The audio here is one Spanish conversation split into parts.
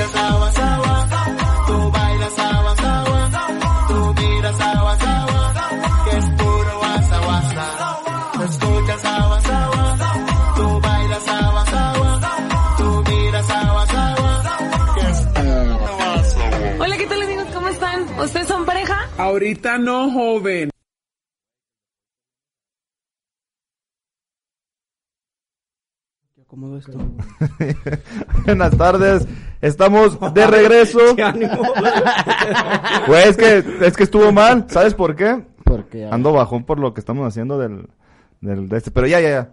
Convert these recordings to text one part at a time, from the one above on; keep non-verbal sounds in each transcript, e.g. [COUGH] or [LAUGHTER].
escuchas agua, agua, tú bailas agua, agua, tú miras agua, agua, que es puro guasa, guasa. Escuchas agua, agua, tú bailas agua, agua, tú miras agua, agua, que es puro guasa, guasa. Hola, ¿qué tal amigos? ¿Cómo están? ¿Ustedes son pareja? Ahorita no, joven. acomodo esto. [LAUGHS] Buenas tardes, estamos de regreso. [LAUGHS] ¡Qué ánimo! Güey, es que, es que estuvo mal, ¿sabes por qué? Porque Ando bajón por lo que estamos haciendo del, del, de este, pero ya, ya, ya.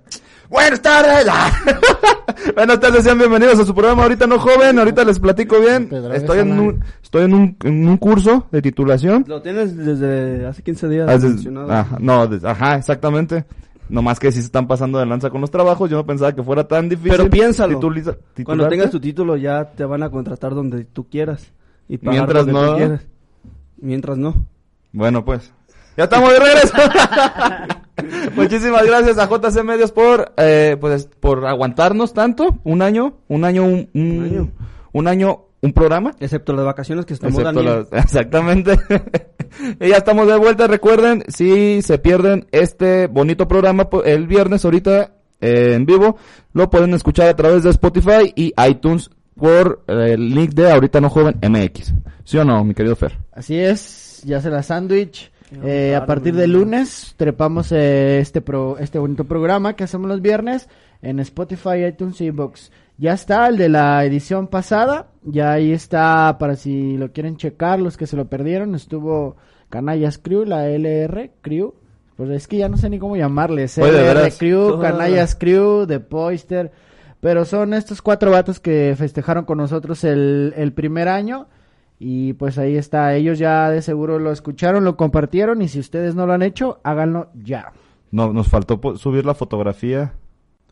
Buenas tardes. [LAUGHS] Buenas tardes, sean bienvenidos a su programa Ahorita No Joven, ahorita les platico bien. Estoy en un, estoy en un, en un curso de titulación. Lo tienes desde hace 15 días Ah, des- mencionado. ajá, no, des- ajá, exactamente. Nomás que si se están pasando de lanza con los trabajos, yo no pensaba que fuera tan difícil. Pero piénsalo. Cuando tengas tu título ya te van a contratar donde tú quieras. Y pagar Mientras no. tú quieras. Mientras no. Bueno, pues. Ya estamos de regreso. [LAUGHS] Muchísimas gracias a JC Medios por, eh, pues, por aguantarnos tanto. Un año, un año, un, un, Un año. un año, un programa. Excepto las vacaciones que estamos Excepto dando. las- [LAUGHS] exactamente. [LAUGHS] y ya estamos de vuelta. Recuerden, si se pierden este bonito programa el viernes ahorita eh, en vivo, lo pueden escuchar a través de Spotify y iTunes por eh, el link de Ahorita No Joven MX. ¿Sí o no, mi querido Fer? Así es, ya se la sándwich. Eh, a partir de lunes trepamos eh, este pro, este bonito programa que hacemos los viernes en Spotify, iTunes y Box. Ya está el de la edición pasada, ya ahí está para si lo quieren checar los que se lo perdieron, estuvo Canallas Crew, la LR Crew. Pues es que ya no sé ni cómo llamarles. LR. Crew, Canallas Crew, The Poister. Pero son estos cuatro vatos que festejaron con nosotros el, el primer año. Y pues ahí está, ellos ya de seguro lo escucharon, lo compartieron y si ustedes no lo han hecho, háganlo ya. No, nos faltó subir la fotografía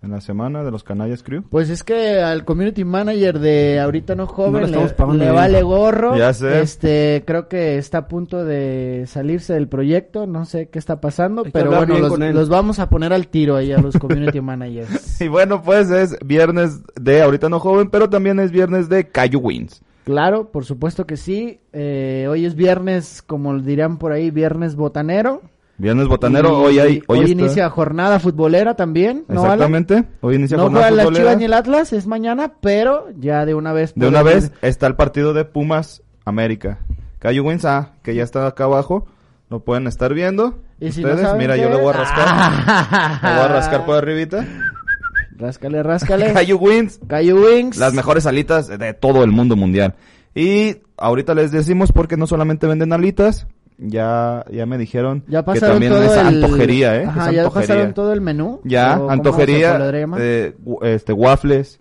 en la semana de los Canallas Crew. Pues es que al community manager de ahorita no joven le vale gorro. Ya sé. Este, creo que está a punto de salirse del proyecto, no sé qué está pasando, Hay pero bueno, los, vamos a poner al tiro ahí a los community [LAUGHS] managers. Y bueno, pues es viernes de Ahorita No Joven, pero también es viernes de Cayu Wins. Claro, por supuesto que sí. Eh, hoy es viernes, como dirían por ahí, viernes botanero. Viernes botanero, Y hoy hay... Hoy, está- inicia jornada futbolera también, ¿no, Alan? Exactamente, hoy inicia No jornada juegan las futbolera. Chivas ni el Atlas, es mañana, pero ya de una vez. De una vez está el partido de Pumas América. Cayu Wins, ah, que ya está acá abajo. Lo pueden estar viendo. Y si no mira, qué yo le voy a rascar. [LAUGHS] Ah. Le voy a rascar por arribita. Ráscale, ráscale. [LAUGHS] Cayu Wins, Cayu Wings. las mejores alitas de todo el mundo mundial. Y ahorita les decimos porque no solamente venden alitas, ya, ya me dijeron Ya que también todo es el... antojería, ¿eh? Ajá, es ya antojería. pasaron todo el menú. Ya, ¿O cómo se antojería, eh, este, waffles,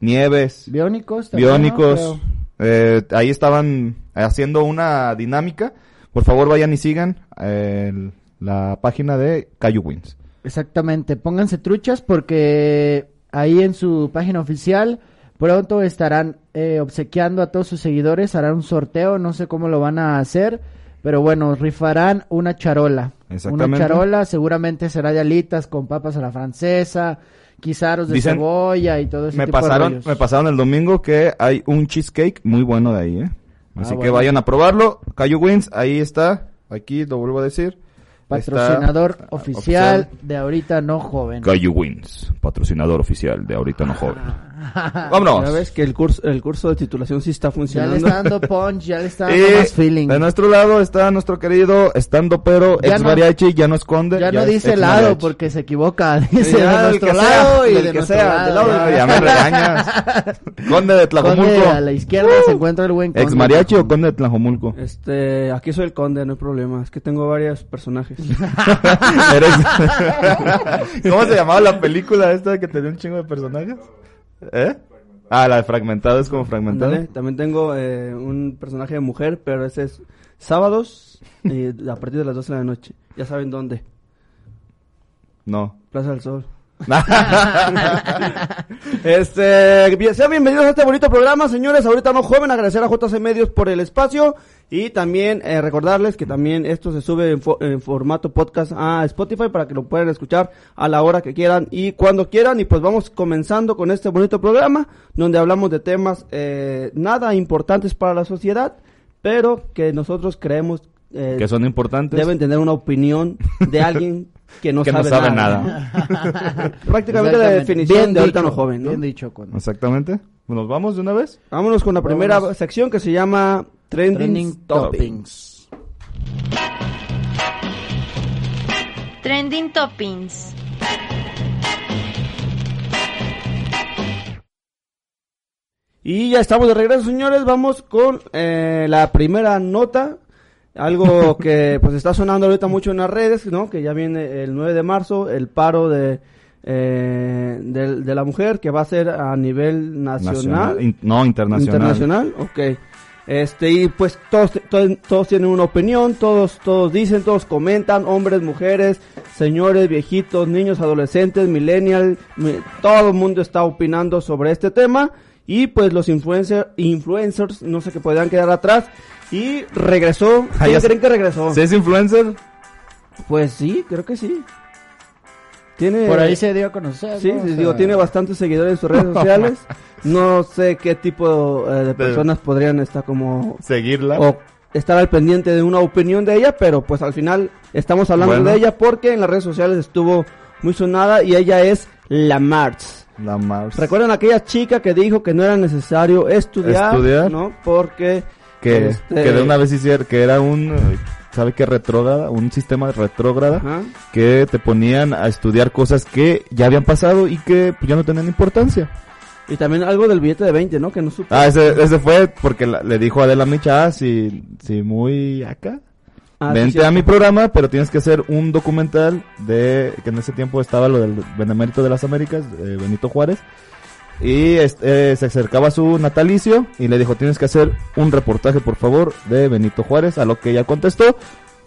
nieves, Biónicos. biónicos. Eh, ahí estaban haciendo una dinámica. Por favor, vayan y sigan el- la página de Cayu Wins. Exactamente, pónganse truchas porque ahí en su página oficial pronto estarán eh, obsequiando a todos sus seguidores, harán un sorteo, no sé cómo lo van a hacer, pero bueno, rifarán una charola. Una Exactamente. charola seguramente será de alitas con papas a la francesa, guisaros de Dicen- cebolla y todo ese Me tipo pasaron, me pasaron el domingo que hay un cheesecake muy bueno de ahí, ¿eh? Así que Ah, bueno. vayan a probarlo. Cayu Wins, ahí está. Aquí lo vuelvo a decir. Patrocinador Está, ah, oficial de ahorita no joven. Cayu Wins, patrocinador oficial de ahorita no joven. Ya [LAUGHS] Vámonos. ves que el curso, el curso de titulación sí está Ya funcionando. le está dando punch, ya le está dando [LAUGHS] Y más feeling. de nuestro lado está nuestro querido estando pero Ya ex no- mariachi, ya no esconde. Ya, no es dice ex lado porque se equivoca. [LAUGHS] Dice Ya, de nuestro lado y de que nuestro lado. ya me regañas. Conde de Tlajomulco. Conde, a la izquierda se encuentra el buen ¿Ex conde. mariachi o conde de Tlajomulco? Este, aquí soy el conde, no hay problema. Es que tengo varios personajes. ¿Cómo se llamaba la película esta que tenía un chingo de personajes? ¿Eh? Ah, la de fragmentado es como fragmentado. También tengo eh, un personaje de mujer, pero ese es sábados y [LAUGHS] a partir de las 12 de la noche. Ya saben dónde. No. Plaza del Sol. [LAUGHS] Este, bien- sean bienvenidos a este bonito programa, señores. Ahorita no joven, agradecer a JC Medios por el espacio y también eh, recordarles que también esto se sube en, fo- en formato podcast a Spotify para que lo puedan escuchar a la hora que quieran y cuando quieran. Y pues vamos comenzando con este bonito programa donde hablamos de temas eh, nada importantes para la sociedad, pero que nosotros creemos eh, que son importantes. deben tener una opinión de alguien [LAUGHS] que no Que no sabe, sabe nada. [LAUGHS] Prácticamente la Exactamente. definición Bien de ahorita dicho, no joven, ¿no? Bien dicho, Cuando. Exactamente. ¿Nos vamos de una vez? Vámonos con la primera Vámonos. sección que se llama Trending, Trending. Toppings. Trending Toppings. Y ya estamos de regreso, señores. Vamos con eh, la primera nota. Algo que pues está sonando ahorita mucho en las redes, ¿no? Que ya viene el 9 de marzo, el paro de, eh, de, de la mujer, que va a ser a nivel nacional. In- no, internacional. Internacional, ok. Este, y pues todos, todos, todos tienen una opinión, todos, todos dicen, todos comentan, hombres, mujeres, señores, viejitos, niños, adolescentes, millennials, mi- todo el mundo está opinando sobre este tema. Y pues los influencer, influencers, no sé qué podrían quedar atrás. Y regresó. ¿Quién creen que regresó? ¿Sí es influencer? Pues sí, creo que sí. Tiene, Por ahí se dio a conocer. Sí, ¿no? O sí, sea, digo, tiene bastantes seguidores en sus redes sociales. [LAUGHS] No sé qué tipo eh, de personas podrían estar como Seguirla. o estar al pendiente de una opinión de ella, pero pues al final estamos hablando Bueno. de ella porque en las redes sociales estuvo muy sonada y ella es la Marx. La mouse. ¿Recuerdan aquella chica que dijo que no era necesario estudiar, Estudiar. ¿no? Porque que, este, que de una vez hiciera, que era un, ¿sabe qué? Retrógrada, un sistema retrógrada, Ajá. que te ponían a estudiar cosas que ya habían pasado y que pues, ya no tenían importancia. Y también algo del billete de 20, ¿no? Que no supe. Ah, ese, ese fue porque la- le dijo a Adela Micha, ah, si, si muy acá, Ah, vente a mi programa, pero tienes que hacer un documental de, que en ese tiempo estaba lo del Benemérito de las Américas, eh, Benito Juárez, y este, eh, se acercaba a su natalicio y le dijo, tienes que hacer un reportaje, por favor, de Benito Juárez, a lo que ella contestó,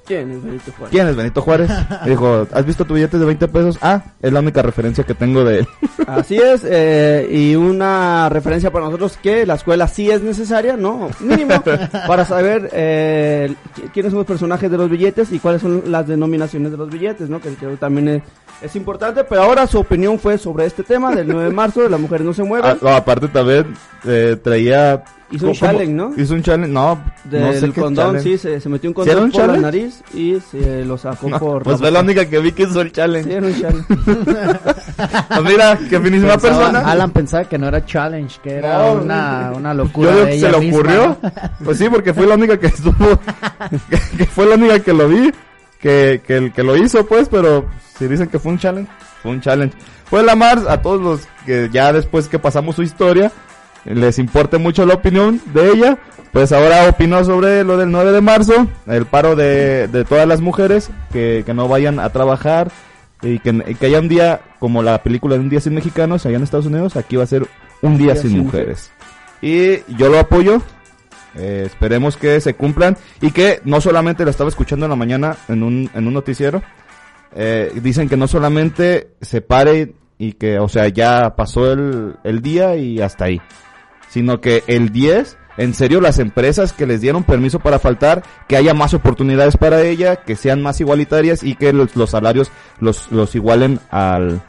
¿Quién es Benito Juárez? ¿quién es Benito Juárez? [LAUGHS] Y dijo, ¿has visto tu billete de 20 pesos? Ah, es la única referencia que tengo de él. [LAUGHS] Así es, eh, y una referencia para nosotros que la escuela sí es necesaria, ¿no? Mínimo, [LAUGHS] para saber eh, qui- quiénes son los personajes de los billetes y cuáles son las denominaciones de los billetes, ¿no? Que que también es, es importante, pero ahora su opinión fue sobre este tema del 9 de marzo, de las mujeres no se Ah, mueven, no, aparte también eh, traía... hizo un ¿cómo- challenge, ¿no? Hizo un challenge, no, Del no sé qué condón, sí, se, se metió un ¿Sí condón un por la nariz y se lo sacó No, por... pues fue la única que vi que hizo el Sí, challenge. era un challenge. [LAUGHS] Pues mira, qué finísima Pensaba- persona. Alan pensaba que no era challenge, que era No, una, una locura. Yo digo de que se le ocurrió. Pues sí, porque fue la única que estuvo. [LAUGHS] que, que fue la única que lo vi. Que, que, el que lo hizo, pues, pero si dicen que fue un challenge, fue un challenge. Fue la Mars a todos los que ya después que pasamos su historia, les importe mucho la opinión de ella. Pues ahora opinó sobre lo del 9 de marzo, el paro de, de todas las mujeres que, que no vayan a trabajar y que, y que haya un día, como la película de Un Día Sin Mexicanos allá en Estados Unidos, aquí va a ser Un Día, sin, mujeres. Y yo lo apoyo. eh, esperemos que se cumplan y que no solamente lo estaba escuchando en la mañana en un, en un noticiero. Eh, dicen que no solamente se pare y que, o sea, ya pasó el, el día y hasta ahí. Sino que el 10, en serio, las empresas que les dieron permiso para faltar, que haya más oportunidades para ella, que sean más igualitarias y que los, salarios los, los igualen al,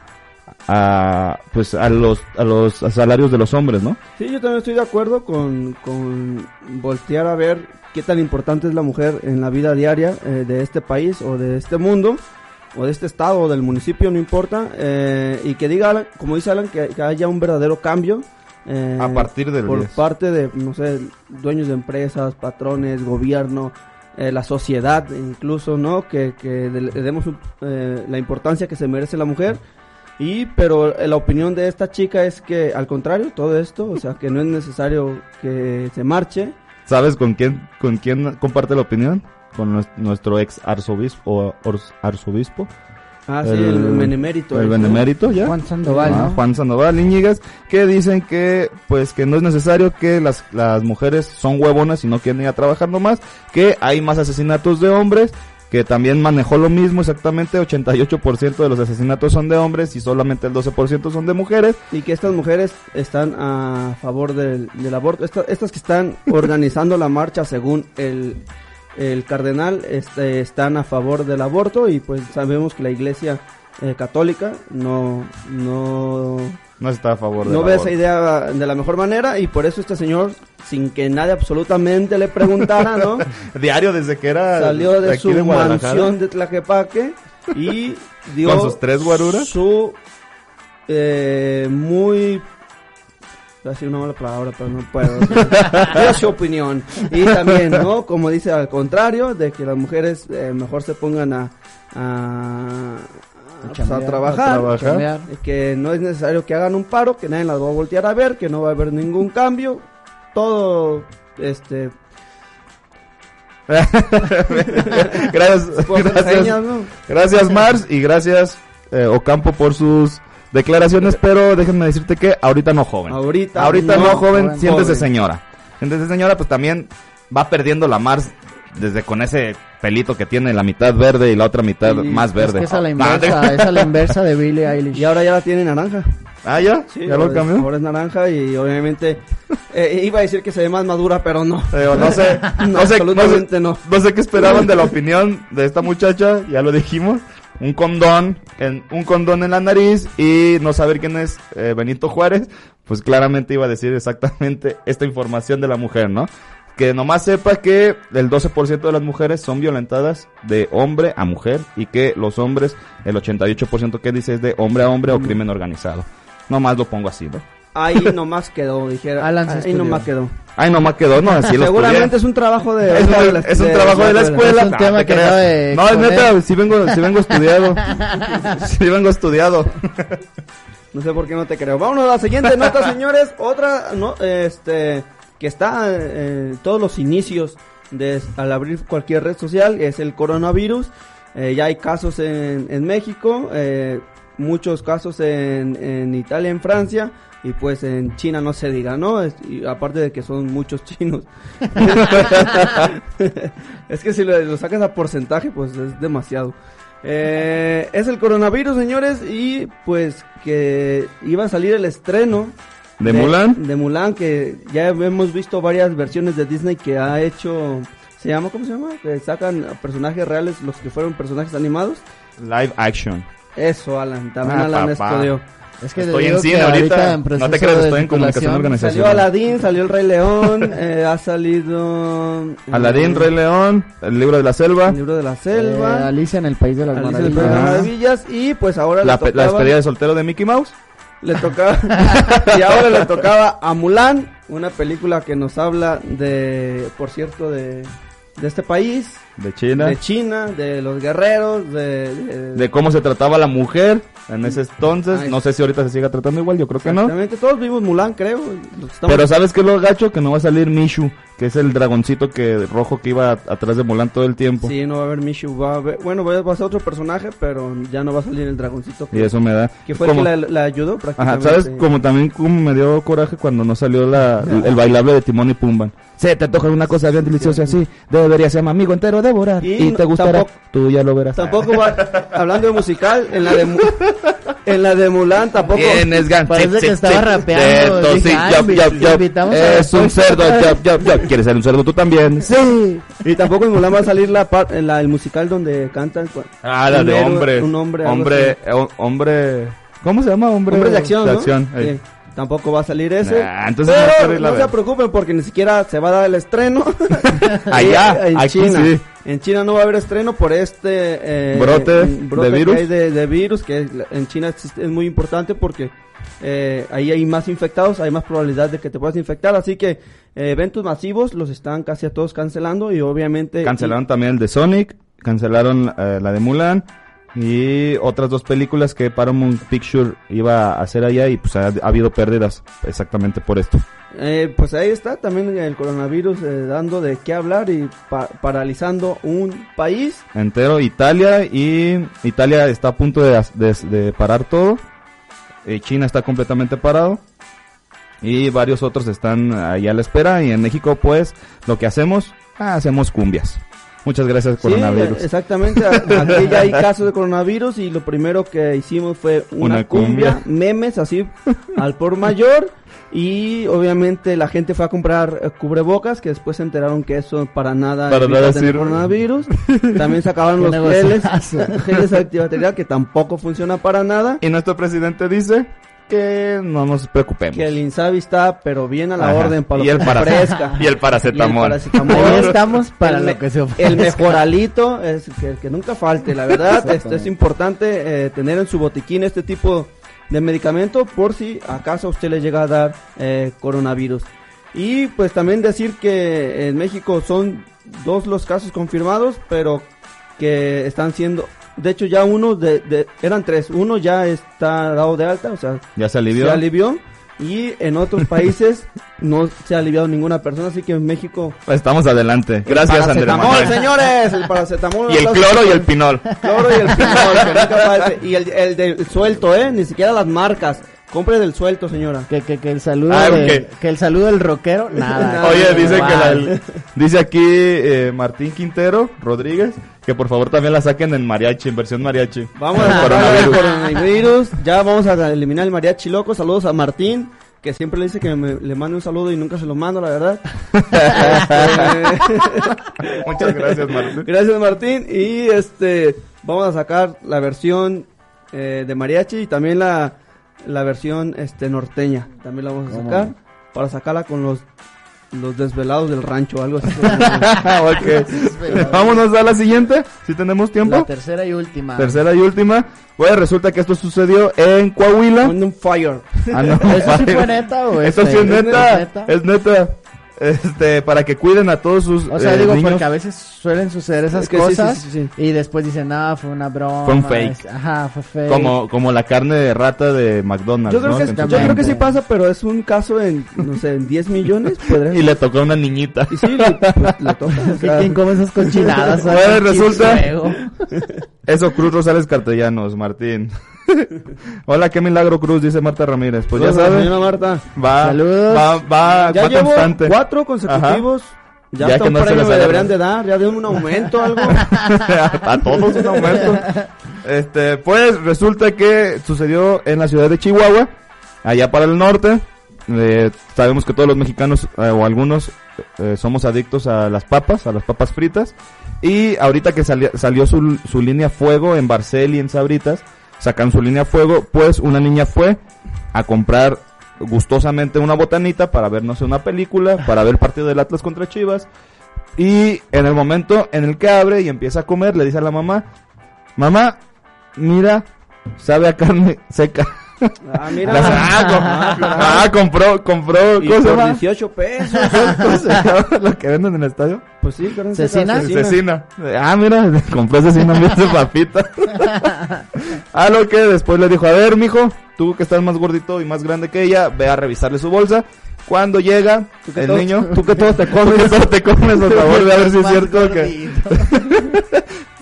a, pues a los, a los salarios de los hombres, ¿no? Sí, yo también estoy de acuerdo con, con voltear a ver qué tan importante es la mujer en la vida diaria eh, de este país o de este mundo o de este estado o del municipio, no importa, eh, y que diga, Alan, como dice Alan, que, que haya un verdadero cambio. eh, A partir del Por 10. parte de, no sé, dueños de empresas, patrones, gobierno, eh, la sociedad incluso, ¿no? Que, que le demos eh, la importancia que se merece la mujer. Y, pero eh, la opinión de esta chica es que, al contrario, todo esto, o sea, que no es necesario que se marche. ¿Sabes con quién, con quién comparte la opinión? Con nues- nuestro ex arzobispo, o arzobispo, Ah, sí, El- el, benemérito. ¿ya? Juan Sandoval, Ah, ¿no? Juan Sandoval Íñiguez, que dicen que, pues, que no es necesario que las, las mujeres son huevonas y no quieren ir a trabajar nomás, que hay más asesinatos de hombres, que también manejó lo mismo exactamente, 88% de los asesinatos son de hombres y solamente el 12% son de mujeres. Y que estas mujeres están a favor del, del aborto. Esta- estas que están organizando la marcha según el, el cardenal este, están a favor del aborto y pues sabemos que la iglesia eh, católica no, no, No está a favor de no ve esa idea de la mejor manera y por eso este señor, sin que nadie absolutamente le preguntara, ¿no? [LAUGHS] Diario desde que era Salió de su mansión de Tlaquepaque y [LAUGHS] dio Con sus tres guaruras. su eh, muy Iba a decir una mala palabra, pero no puedo. Dio [LAUGHS] su opinión. Y también, ¿no? Como dice al contrario, de que las mujeres eh, mejor se pongan a, a, a, pues, a trabajar. a trabajar. Que no es necesario que hagan un paro, que nadie las va a voltear a ver, que no va a haber ningún cambio. Todo, este, [LAUGHS] gracias, [LAUGHS] por gracias, señas, ¿no? gracias Mars y gracias eh, Ocampo por sus declaraciones, [LAUGHS] pero déjenme decirte que ahorita no joven. Ahorita ahorita no, no, joven, joven, siéntese joven. señora. Siéntese señora, pues también va perdiendo la Mars desde con ese pelito que tiene la mitad verde y la otra mitad Y más Es verde. que es a la [LAUGHS] No, inversa, te- es a la inversa de Billie Eilish. Y ahora ya la tiene naranja. Ah, ya, Sí, ya lo cambió. Ahora es naranja y obviamente eh, iba a decir que se ve más madura, pero no. Pero no sé, [LAUGHS] No, no, sé, absolutamente no, no. sé, no sé qué esperaban de la opinión de esta muchacha, ya lo dijimos. Un condón, en, un condón en la nariz y no saber quién es eh, Benito Juárez, pues claramente iba a decir exactamente esta información de la mujer, ¿no? Que nomás sepa que el 12% de las mujeres son violentadas de hombre a mujer y que los hombres, el 88% que dice es de hombre a hombre o crimen organizado. Nomás lo pongo así, ¿no? Ahí nomás quedó, dijera. Alan Ahí estudió. nomás quedó. Ay, nomás quedó, no, así lo Seguramente estudié. es un trabajo de... Es, de un, la- es un trabajo de la escuela. Es un No, tema que de No, es neta, sí vengo, sí vengo estudiado. [LAUGHS] sí vengo estudiado. No sé por qué no te creo. Vámonos a la siguiente nota, [LAUGHS] señores. Otra, no, este, que está eh, en todos los inicios de al abrir cualquier red social es el coronavirus. Eh, ya hay casos en, en México, eh, muchos casos en, en Italia, en Francia y pues en China no se diga, ¿no? Es- y aparte de que son muchos chinos. [LAUGHS] es que si lo, lo sacas a porcentaje, pues es demasiado. Eh, es el coronavirus, señores, y pues que iba a salir el estreno ¿De Mulan? De Mulan, que ya hemos visto varias versiones de Disney que ha hecho. ¿Se llama? ¿Cómo se llama? Que sacan personajes reales, los que fueron personajes animados. Live action. Eso, Alan. También Ah, Alan papá. estudió. Es que Estoy en cine que ahorita. en No te creas, estoy en comunicación organizacional. Salió Aladdin, salió el Rey León, [LAUGHS] eh, ha salido. eh, Aladín, Rey León, el libro de la selva, El libro de la Eh, selva. Alicia en el País de las Alicia en el País de las Maravillas. Maravillas. Y pues ahora la, le pe- la tocaba. despedida de soltero de Mickey Mouse. Le tocaba. [LAUGHS] y ahora le tocaba a Mulan, una película que nos habla de, por cierto, de, de este país, De China. de China, de los guerreros, de. de- de cómo se trataba la mujer en ese entonces. Ay. No sé si ahorita se siga tratando igual, yo creo que no. Exactamente, todos vimos Mulan, creo. estamos- Pero ¿sabes qué es lo gacho? Que no va a salir Mishu, que es el dragoncito que rojo que iba a- atrás de Mulan todo el tiempo. Sí, no va a haber Mishu, va a haber, bueno, va a ser otro personaje, pero ya no va a salir el dragoncito. Y eso me da. Que fue como- el que la, la ayudó Ajá, prácticamente. ¿sabes? Como también como me dio coraje cuando no salió la, [LAUGHS] el bailable de Timón y Pumban. Se te antoja una cosa bien deliciosa así, debería ser mi amigo entero devorar. Y Y, no- te gustará, tampoco- tú ya lo verás. Tampoco va, hablando de musical, en la de, [LAUGHS] en la de Mulan tampoco. Tienes gan- Parece sí, que sí, estaba rapeando, Teto, dije, sí, ay, a- Es un cerdo. ¿Quieres ser un cerdo tú también? Sí. Y tampoco en Mulan va a salir la, par- la el musical donde cantan. Ah, la un de héroe- hombre. Un hombre. Hombre, eh, hombre. ¿Cómo se llama? Hombre, Hombre de acción, ¿no? acción, Sí. Tampoco va a salir ese. Nah, entonces no pero a no se preocupen porque ni siquiera se va a dar el estreno. [LAUGHS] Allá, en aquí China. sí. En China no va a haber estreno por este eh, Brote de virus. que hay de, de virus que en China es, es muy importante porque eh, ahí hay más infectados, hay más probabilidad de que te puedas infectar, así que eh, eventos masivos los están casi a todos cancelando y obviamente Cancelaron también el de Sonic, cancelaron eh, la de Mulan y otras dos películas que Paramount Picture iba a hacer allá y pues ha, ha habido pérdidas exactamente por esto. Eh, pues ahí está también el coronavirus eh, dando de qué hablar y pa- paralizando un país. Entero Italia y Italia está a punto de, de- de parar todo. Eh, China está completamente parado. Y varios otros están ahí a la espera. Y en México pues lo que hacemos, ah, hacemos cumbias. Muchas gracias, coronavirus. exactamente. [LAUGHS] Aquí ya hay casos de coronavirus y lo primero que hicimos fue una, Una cumbia, cumbia. memes así al por mayor y obviamente la gente fue a comprar eh, cubrebocas que después se enteraron que eso para nada Para evita nada sirve. coronavirus. [LAUGHS] También sacaban Qué los geles, geles antibacterial que tampoco funciona para nada. Y nuestro presidente dice que no nos preocupemos. Que el Insabi está pero bien a la Ajá. orden para lo y el que para- ofrezca. [LAUGHS] y el paracetamol. paracetamol. Ahí estamos para El lo que se ofrezca. El mejoralito es que, que nunca falte, la verdad. [LAUGHS] Esto es importante eh, tener en su botiquín este tipo de medicamento por si acaso a usted le llega a dar eh, coronavirus. Y pues también decir que en México son dos los casos confirmados, pero que están siendo, de hecho ya uno de, de- eran tres, uno ya está dado de alta, o sea, Ya se alivió. se alivió y en otros [LAUGHS] países no se ha aliviado ninguna persona, así que en México Estamos adelante. Gracias, Andrés paracetamol, Manuel. señores, el paracetamol. [LAUGHS] Y el cloro y el pinol. Cloro y el pinol, que nunca [LAUGHS] falte. Y el, el del suelto, eh, ni siquiera las marcas. Compre del suelto, señora. Que, que, que el saludo Ah, de- ok. que el saludo del rockero, nada. [LAUGHS] Oye, no, dice que la, igual. [LAUGHS] dice aquí eh, Martín Quintero Rodríguez que por favor también la saquen en mariachi, en versión mariachi. Vamos a el coronavirus. Ya vamos a eliminar el mariachi loco. Saludos a Martín, que siempre le dice que me- le mande un saludo y nunca se lo mando, la verdad. [LAUGHS] Muchas gracias, Martín. Gracias Martín y este vamos a sacar la versión eh, de mariachi y también la, la versión este norteña también la vamos a sacar para sacarla con los los desvelados del rancho algo así [LAUGHS] [LAUGHS] Ok. Vámonos a la siguiente, si tenemos La tiempo. tercera y última. Tercera y última. Pues resulta que esto sucedió en Coahuila. on fire Ah, no, ¿Eso sí fue neta o Esto este, sí es es neta, neta? es neta. Este, para que cuiden a todos sus O sea, eh, digo, niños. porque a veces suelen suceder esas Es que sí, sí, cosas sí, sí. y después dicen, no, fue una broma. Fue un fake. es- Ajá, fue fake. Como, como la carne de rata de McDonald's, yo creo, ¿no? que, yo creo sí pasa pero es un caso en no sé en 10 millones [LAUGHS] Y le tocó a una niñita. y sí le, pues, le [LAUGHS] toca o ¿Y sea, ¿Quién come esas cochinadas? Bueno, resulta-. Eso, Cruz Rosales Cartellanos, Martín. [LAUGHS] Hola, qué milagro, Cruz, dice Marta Ramírez. Pues ya saludos, saben, señora Marta va, Saludos. va, va, ya va llevo constante. cuatro consecutivos ya, Ya hasta que un no se premio les me deberían de dar ya de un aumento algo [LAUGHS] a todos un aumento. Este, pues resulta que sucedió en la ciudad de Chihuahua, allá para el norte. Eh, sabemos que todos los mexicanos eh, o algunos eh, somos adictos a las papas, a las papas fritas. Y ahorita que sali- salió su, su línea fuego en Barcel y en Sabritas, sacan su línea fuego, pues una niña fue a comprar gustosamente una botanita para ver, no sé, una película, para ver el partido del Atlas contra Chivas. Y en el momento en el que abre y empieza a comer, le dice a la mamá, mamá, mira, sabe a carne seca. [LAUGHS] ah [LAUGHS] mira La- ah, com- ah, compró, compró, y ¿cómo se por llama? 18 pesos [LAUGHS] ¿Cómo se llama lo que venden en el estadio? Pues sí, seca, ¿Cecina? Cecina. Ah, mira, [LAUGHS] compró cecina vez de papita. a lo que después le dijo, a ver, mijo, tú que estás más gordito y más grande que ella, ve a revisarle su bolsa. Cuando llega el todo- niño, tú que todo te que todo te comes, por favor, ve a ver si es cierto que.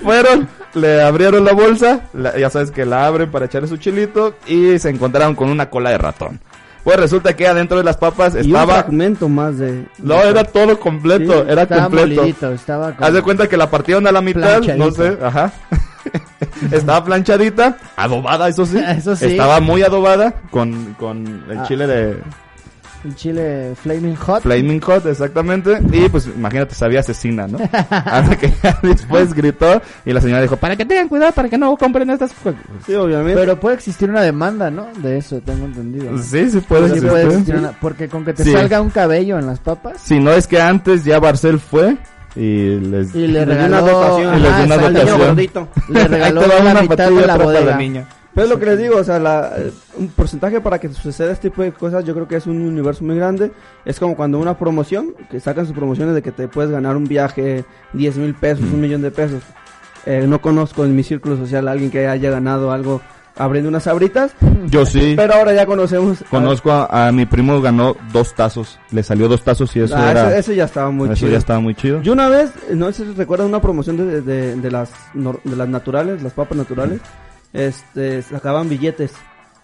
Fueron, le abrieron la bolsa, la- ya sabes que la abren para echarle su chilito y se encontraron con una cola de ratón. Pues resulta que adentro de las papas y un estaba, fragmento más de no, era todo completo, Sí, era Estaba completo. molidito, estaba Haz de cuenta que la partieron a la mitad, no sé, ajá. [LAUGHS] Estaba planchadita, adobada, eso sí. [LAUGHS] Eso sí. Estaba muy adobada con, con el Ah. chile de Un chile flaming hot. Flaming Hot, exactamente. Y pues imagínate, sabía asesina, ¿no? [LAUGHS] Hasta que ya después gritó y la señora dijo, para que tengan cuidado, para que no compren estas cosas. sí obviamente Pero puede existir una demanda, ¿no? De eso, tengo entendido. ¿no? Sí, sí puede Sí existir. puede existir una- Porque con que te Sí. salga un cabello en las papas Si no es que antes ya Barcel fue y les... y le regaló una dotación y le dio una dotación. le regaló [LAUGHS] Ahí te va la una mitad de la bodega. Pero es lo que les digo, o sea, la, un porcentaje para que suceda este tipo de cosas, yo creo que es un universo muy grande. Es como cuando una promoción, que sacan sus promociones de que te puedes ganar un viaje 10 mil pesos, un millón de pesos. Eh, no conozco en mi círculo social a alguien que haya ganado algo abriendo unas sabritas, Yo sí. pero ahora ya conocemos. Conozco a, a mi primo, ganó dos tazos. Le salió dos tazos y eso Ah, era... ese ya estaba muy eso chido. ya estaba muy chido. Yo una vez, no sé si recuerdan una promoción de, de, de las de las naturales, las papas naturales, este, sacaban billetes,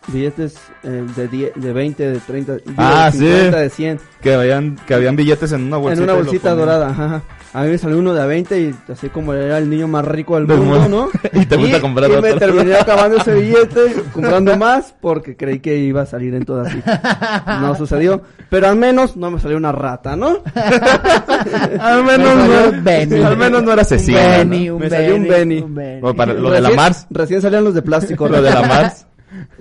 billetes eh, de 10, de 20, de 30, digo, Ah, de sí. 50, de 100, Que habían, que habían billetes en una bolsita. en una bolsita dorada, ajá. A mí me salió uno de a 20 y así como era el niño más rico del Del mundo, mundo. ¿no? [LAUGHS] Y te gusta comprar y me otro. terminé [LAUGHS] acabando ese billete, comprando más, porque creí que iba a salir en todas así. No [LAUGHS] sucedió. Pero al menos no me salió una rata, ¿no? Al menos, Me no, Benny. al menos no era asesino. Un ¿no? Benny, un Me salió un Benny, Benny. un Benny. Bueno, para lo de la Recién- Mars. Recién salían los de plástico. Lo de la Mars.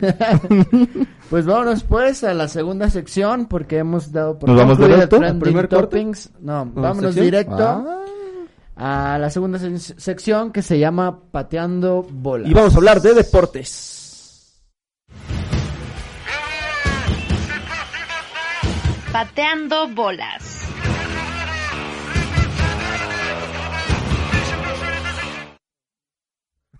[LAUGHS] Pues vámonos pues a la segunda sección porque hemos dado por ¿Nos vamos directo? el trending ¿Al primer corte? toppings. No, vámonos sección? directo Ah. a la segunda se- sección que se llama Pateando Bolas. Y vamos a hablar de deportes. Pateando bolas.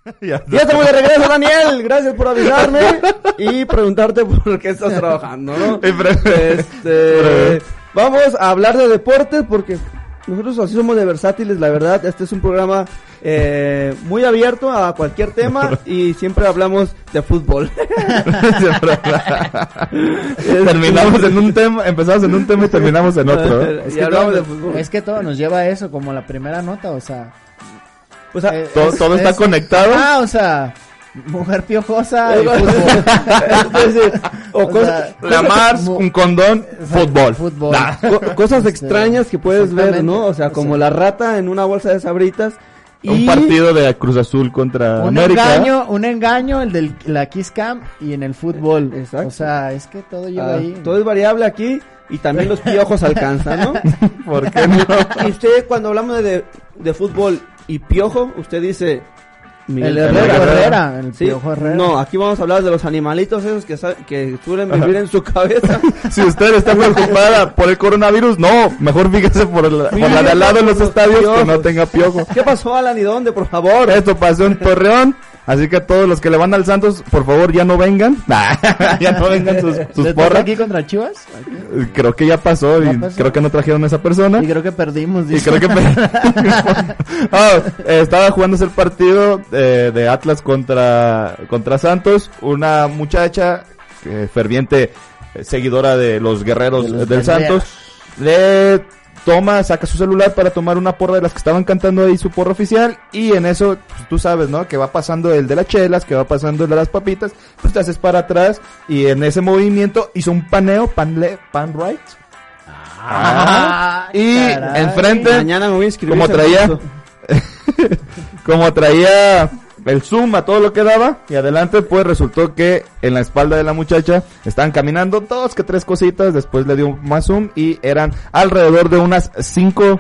[LAUGHS] Ya. Ya estamos de regreso, [LAUGHS] Daniel. Gracias por avisarme [LAUGHS] y preguntarte por qué estás trabajando, ¿no? Este, vamos a hablar de deportes porque nosotros así somos de versátiles, la verdad. Este es un programa eh, muy abierto a cualquier tema y siempre hablamos de fútbol. Terminamos en un tema, empezamos en un tema y terminamos en otro. ¿eh? y hablamos de fútbol. Es que todo nos lleva a eso, como la primera nota, o sea... Eh, Todo, es- todo está es- conectado. Ah, o sea, mujer piojosa y [LAUGHS] fútbol. [LAUGHS] o O sea, La [LAUGHS] Mars, un condón, fútbol. Fútbol. Nah. co- cosas extrañas que puedes ver. ¿no? O sea, como la rata en una bolsa de sabritas. Y Un partido de Cruz Azul contra Un América. engaño, un engaño, el de la Kiss Cam y en el fútbol. Exacto. O sea, es que todo lleva Ah, ahí. todo es variable aquí y también los piojos alcanzan, ¿no? ¿Por qué no? Y usted cuando hablamos de, de fútbol y piojo, usted dice El Herrera. Herrera, Herrera, el Sí, Piojo Herrera. No, aquí vamos a hablar de los animalitos esos que, que suelen vivir en su cabeza. [LAUGHS] Si usted está preocupada por el coronavirus, no, mejor fíjese por, el- por la de al lado en los estadios que no tenga piojo. ¿Qué pasó, Alan? ¿Y dónde, por favor? Esto pasó en Torreón, así que todos los que le van al Santos, por favor, ya no vengan. Nah, [LAUGHS] ya no vengan sus, [LAUGHS] sus ¿Le toca porras. aquí contra Chivas? Creo que ya pasó y pasó. creo que no trajeron a esa persona. Y creo que perdimos. Y creo que [LAUGHS] Ah, eh, estaba jugándose el partido eh, de Atlas contra contra Santos, una muchacha eh, ferviente eh, seguidora de los guerreros De los del guerreros. Santos le toma, saca su celular para tomar una porra de las que estaban cantando ahí su porra oficial y en eso pues, tú sabes, ¿no? Que va pasando el de las chelas, que va pasando el de las papitas, pues te haces para atrás y en ese movimiento hizo un paneo, pan le, pan right. Ah, y caray. enfrente Mañana me voy a inscribir. como traía [LAUGHS] como traía el zoom a todo lo que daba y adelante pues resultó que en la espalda de la muchacha estaban caminando dos que tres cositas después le dio más zoom y eran alrededor de unas cinco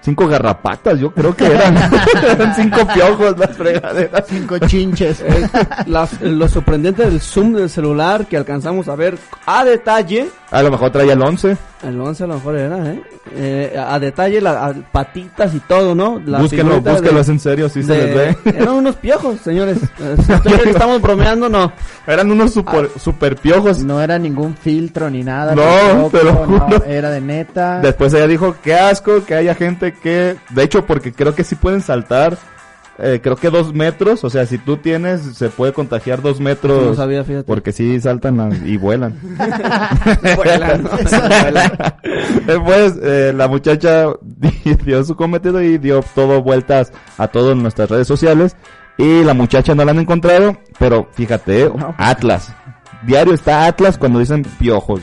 cinco garrapatas yo creo que eran [LAUGHS] eran cinco piojos las fregaderas Cinco chinches. [LAUGHS] Eh, las- lo sorprendente del zoom del celular que alcanzamos a ver a detalle. a lo mejor traía el 11 El 11 a lo mejor era, ¿eh? Eh, a detalle, las patitas y todo, ¿no? La búsquenlo búsquenlo de- es en serio si se de- les ve Eran unos piojos, señores. [LAUGHS] Que estamos bromeando, no. eran unos super super piojos No era ningún filtro ni nada. No, te lo no, juro. era de neta. Después ella dijo, qué asco que haya gente que, de hecho, porque creo que sí pueden saltar, eh, creo que dos metros, o sea, si tú tienes, se puede contagiar dos metros. No sabía, fíjate. Porque sí saltan y vuelan. [LAUGHS] Vuelan. [LAUGHS] Después, eh, la muchacha di- [LAUGHS] dio su cometido y dio todo vueltas a todas nuestras redes sociales. Y la muchacha no la han encontrado, pero fíjate, Atlas. Diario está Atlas cuando dicen piojos.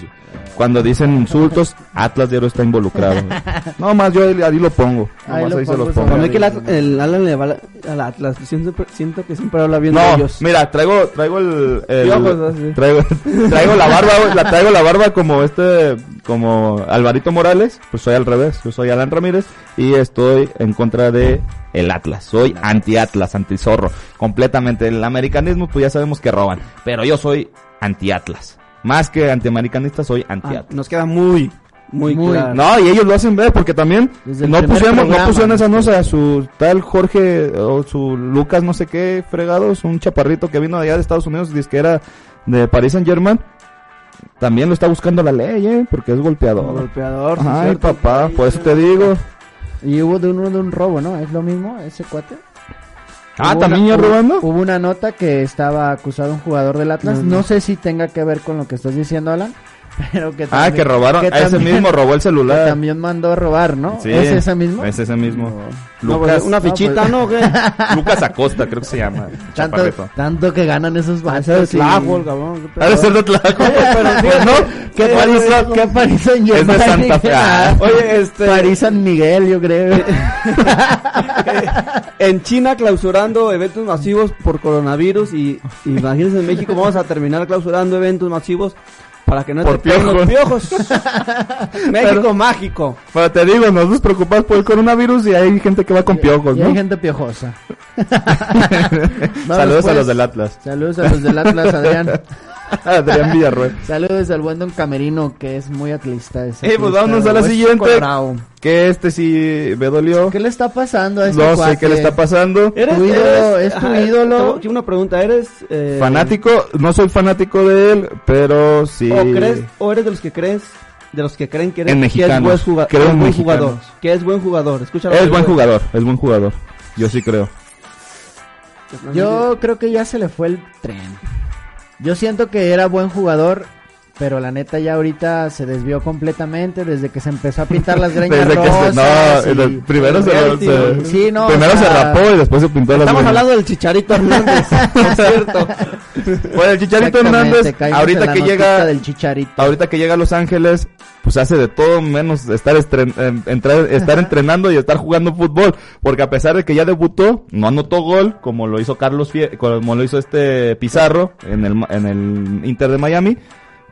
Cuando dicen insultos, Atlas diario está involucrado. [LAUGHS] No más yo ahí, ahí lo pongo. Ahí Nomás lo ahí se pongo, los mí que el, At- el Alan le va la- al Atlas. Siento, siento que siempre habla bien de No, ellos. mira, traigo, traigo el, el- Piojos, así. traigo, [LAUGHS] traigo la barba, la traigo la barba como este, como Alvarito Morales, pues soy al revés, yo soy Alan Ramírez y estoy en contra de el Atlas, soy anti Atlas, anti zorro, completamente, el americanismo pues ya sabemos que roban, pero yo soy anti Atlas, más que antiamericanista soy anti Ah, nos queda muy, muy, Muy- claro. No, y ellos lo hacen ver porque también no pusieron, no pusieron esa ¿no? nosa a su tal Jorge o su Lucas no sé qué fregados, un chaparrito que vino de allá de Estados Unidos, dice que era de Paris Saint Germain. También lo está buscando la ley, eh, porque es golpeador. Golpeador. sí, Ay, cierto. papá, por eso te digo. Y hubo de uno de un robo, ¿no? ¿Es lo mismo ese cuate? Ah, Hubo ¿también una- ya robando? Hubo una nota que estaba acusado un jugador del Atlas. No sé si tenga que ver con lo que estás diciendo, Alan. Pero que Ah, también- que robaron. que a ese también- mismo robó el que celular. también mandó a robar, ¿no? Sí, ¿Es ese mismo? Es ese mismo. No, Lucas, pues, una fichita, pues- ¿no? [LAUGHS] Lucas Acosta, creo que se llama. Tanto, tanto que ganan esos Va a vatos. ser de y- Tlajo, cabrón. ¿qué Ha de ser de. Pues no. ¿Qué Eh, París, eh, ¿Qué París Saint Es de? Santa Fe. Ah. Oye, este... París San Miguel, yo creo. [LAUGHS] En China clausurando eventos masivos por coronavirus y y imagínense en México vamos a terminar clausurando eventos masivos para que no Por te los piojos. [LAUGHS] México mágico. Pero te digo, nos nos preocupamos por el coronavirus y hay gente que va con piojos, y hay ¿no? gente piojosa. [LAUGHS] [LAUGHS] Saludos a pues. los del Atlas. Saludos a los del Atlas, Adrián. [LAUGHS] Adrián Villarroel. Saludos al buen Don Camerino, que es muy atlista. es Eh, pues vámonos a la siguiente. Colorado. Que este sí me dolió. ¿Qué le está pasando a este No sé qué le está pasando. ¿Eres, Tu ídolo, es tu ajá, ídolo. te- Una pregunta, ¿eres eh, Fanático, no soy fanático de él, pero sí. o crees o eres de los que crees de los que creen que eres En que es buen, juga- Creo que es en buen jugador, que es buen jugador. Escúchalo. Es buen jugador, es buen jugador. Yo sí creo. Yo creo que ya se le fue el tren. Yo siento que era buen jugador, pero la neta ya ahorita se desvió completamente desde que se empezó a pintar las [LAUGHS] greñas Desde que se, rosas. no, y- de- primero se, Sí, no, primero o se rapó y después se pintó las Estamos hablando del Chicharito Hernández, [LAUGHS] por cierto. Bueno, el Chicharito Hernández, ahorita que llega, del chicharito. ahorita que llega a Los Ángeles, pues hace de todo menos estar, estren- em, entrar- estar entrenando y estar jugando fútbol, porque a pesar de que ya debutó, no anotó gol, como lo hizo Carlos Fie- como lo hizo este Pizarro en el, Ma- en el Inter de Miami,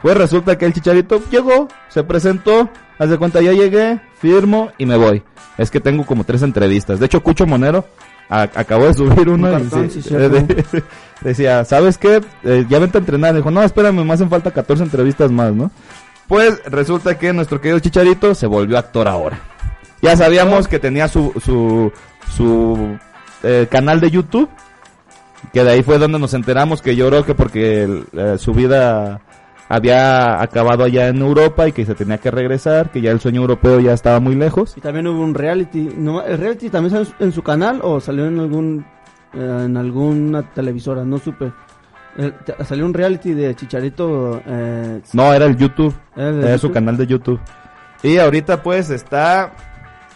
pues resulta que el Chicharito llegó, se presentó, haz de cuenta ya llegué, firmo y me voy. Es que tengo como tres entrevistas. De hecho, Cucho Monero a- acabó de subir uno Un y cartón, sí, sí, cierto. eh, [LAUGHS] de- decía, ¿sabes qué? Eh, ya vente a entrenar. Dijo, no, espérame, me hacen falta 14 entrevistas más, ¿no? Pues resulta que nuestro querido Chicharito se volvió actor ahora. Ya sabíamos que tenía su, su, su eh, canal de YouTube. Que de ahí fue donde nos enteramos que lloró que porque eh, su vida había acabado allá en Europa y que se tenía que regresar, que ya el sueño europeo ya estaba muy lejos. Y también hubo un reality. No, ¿El reality también salió en su canal o salió en algún eh, en alguna televisora? No supe. El- te- salió un reality de Chicharito. Eh, No, era el YouTube. ¿era su canal de YouTube. Y ahorita pues está...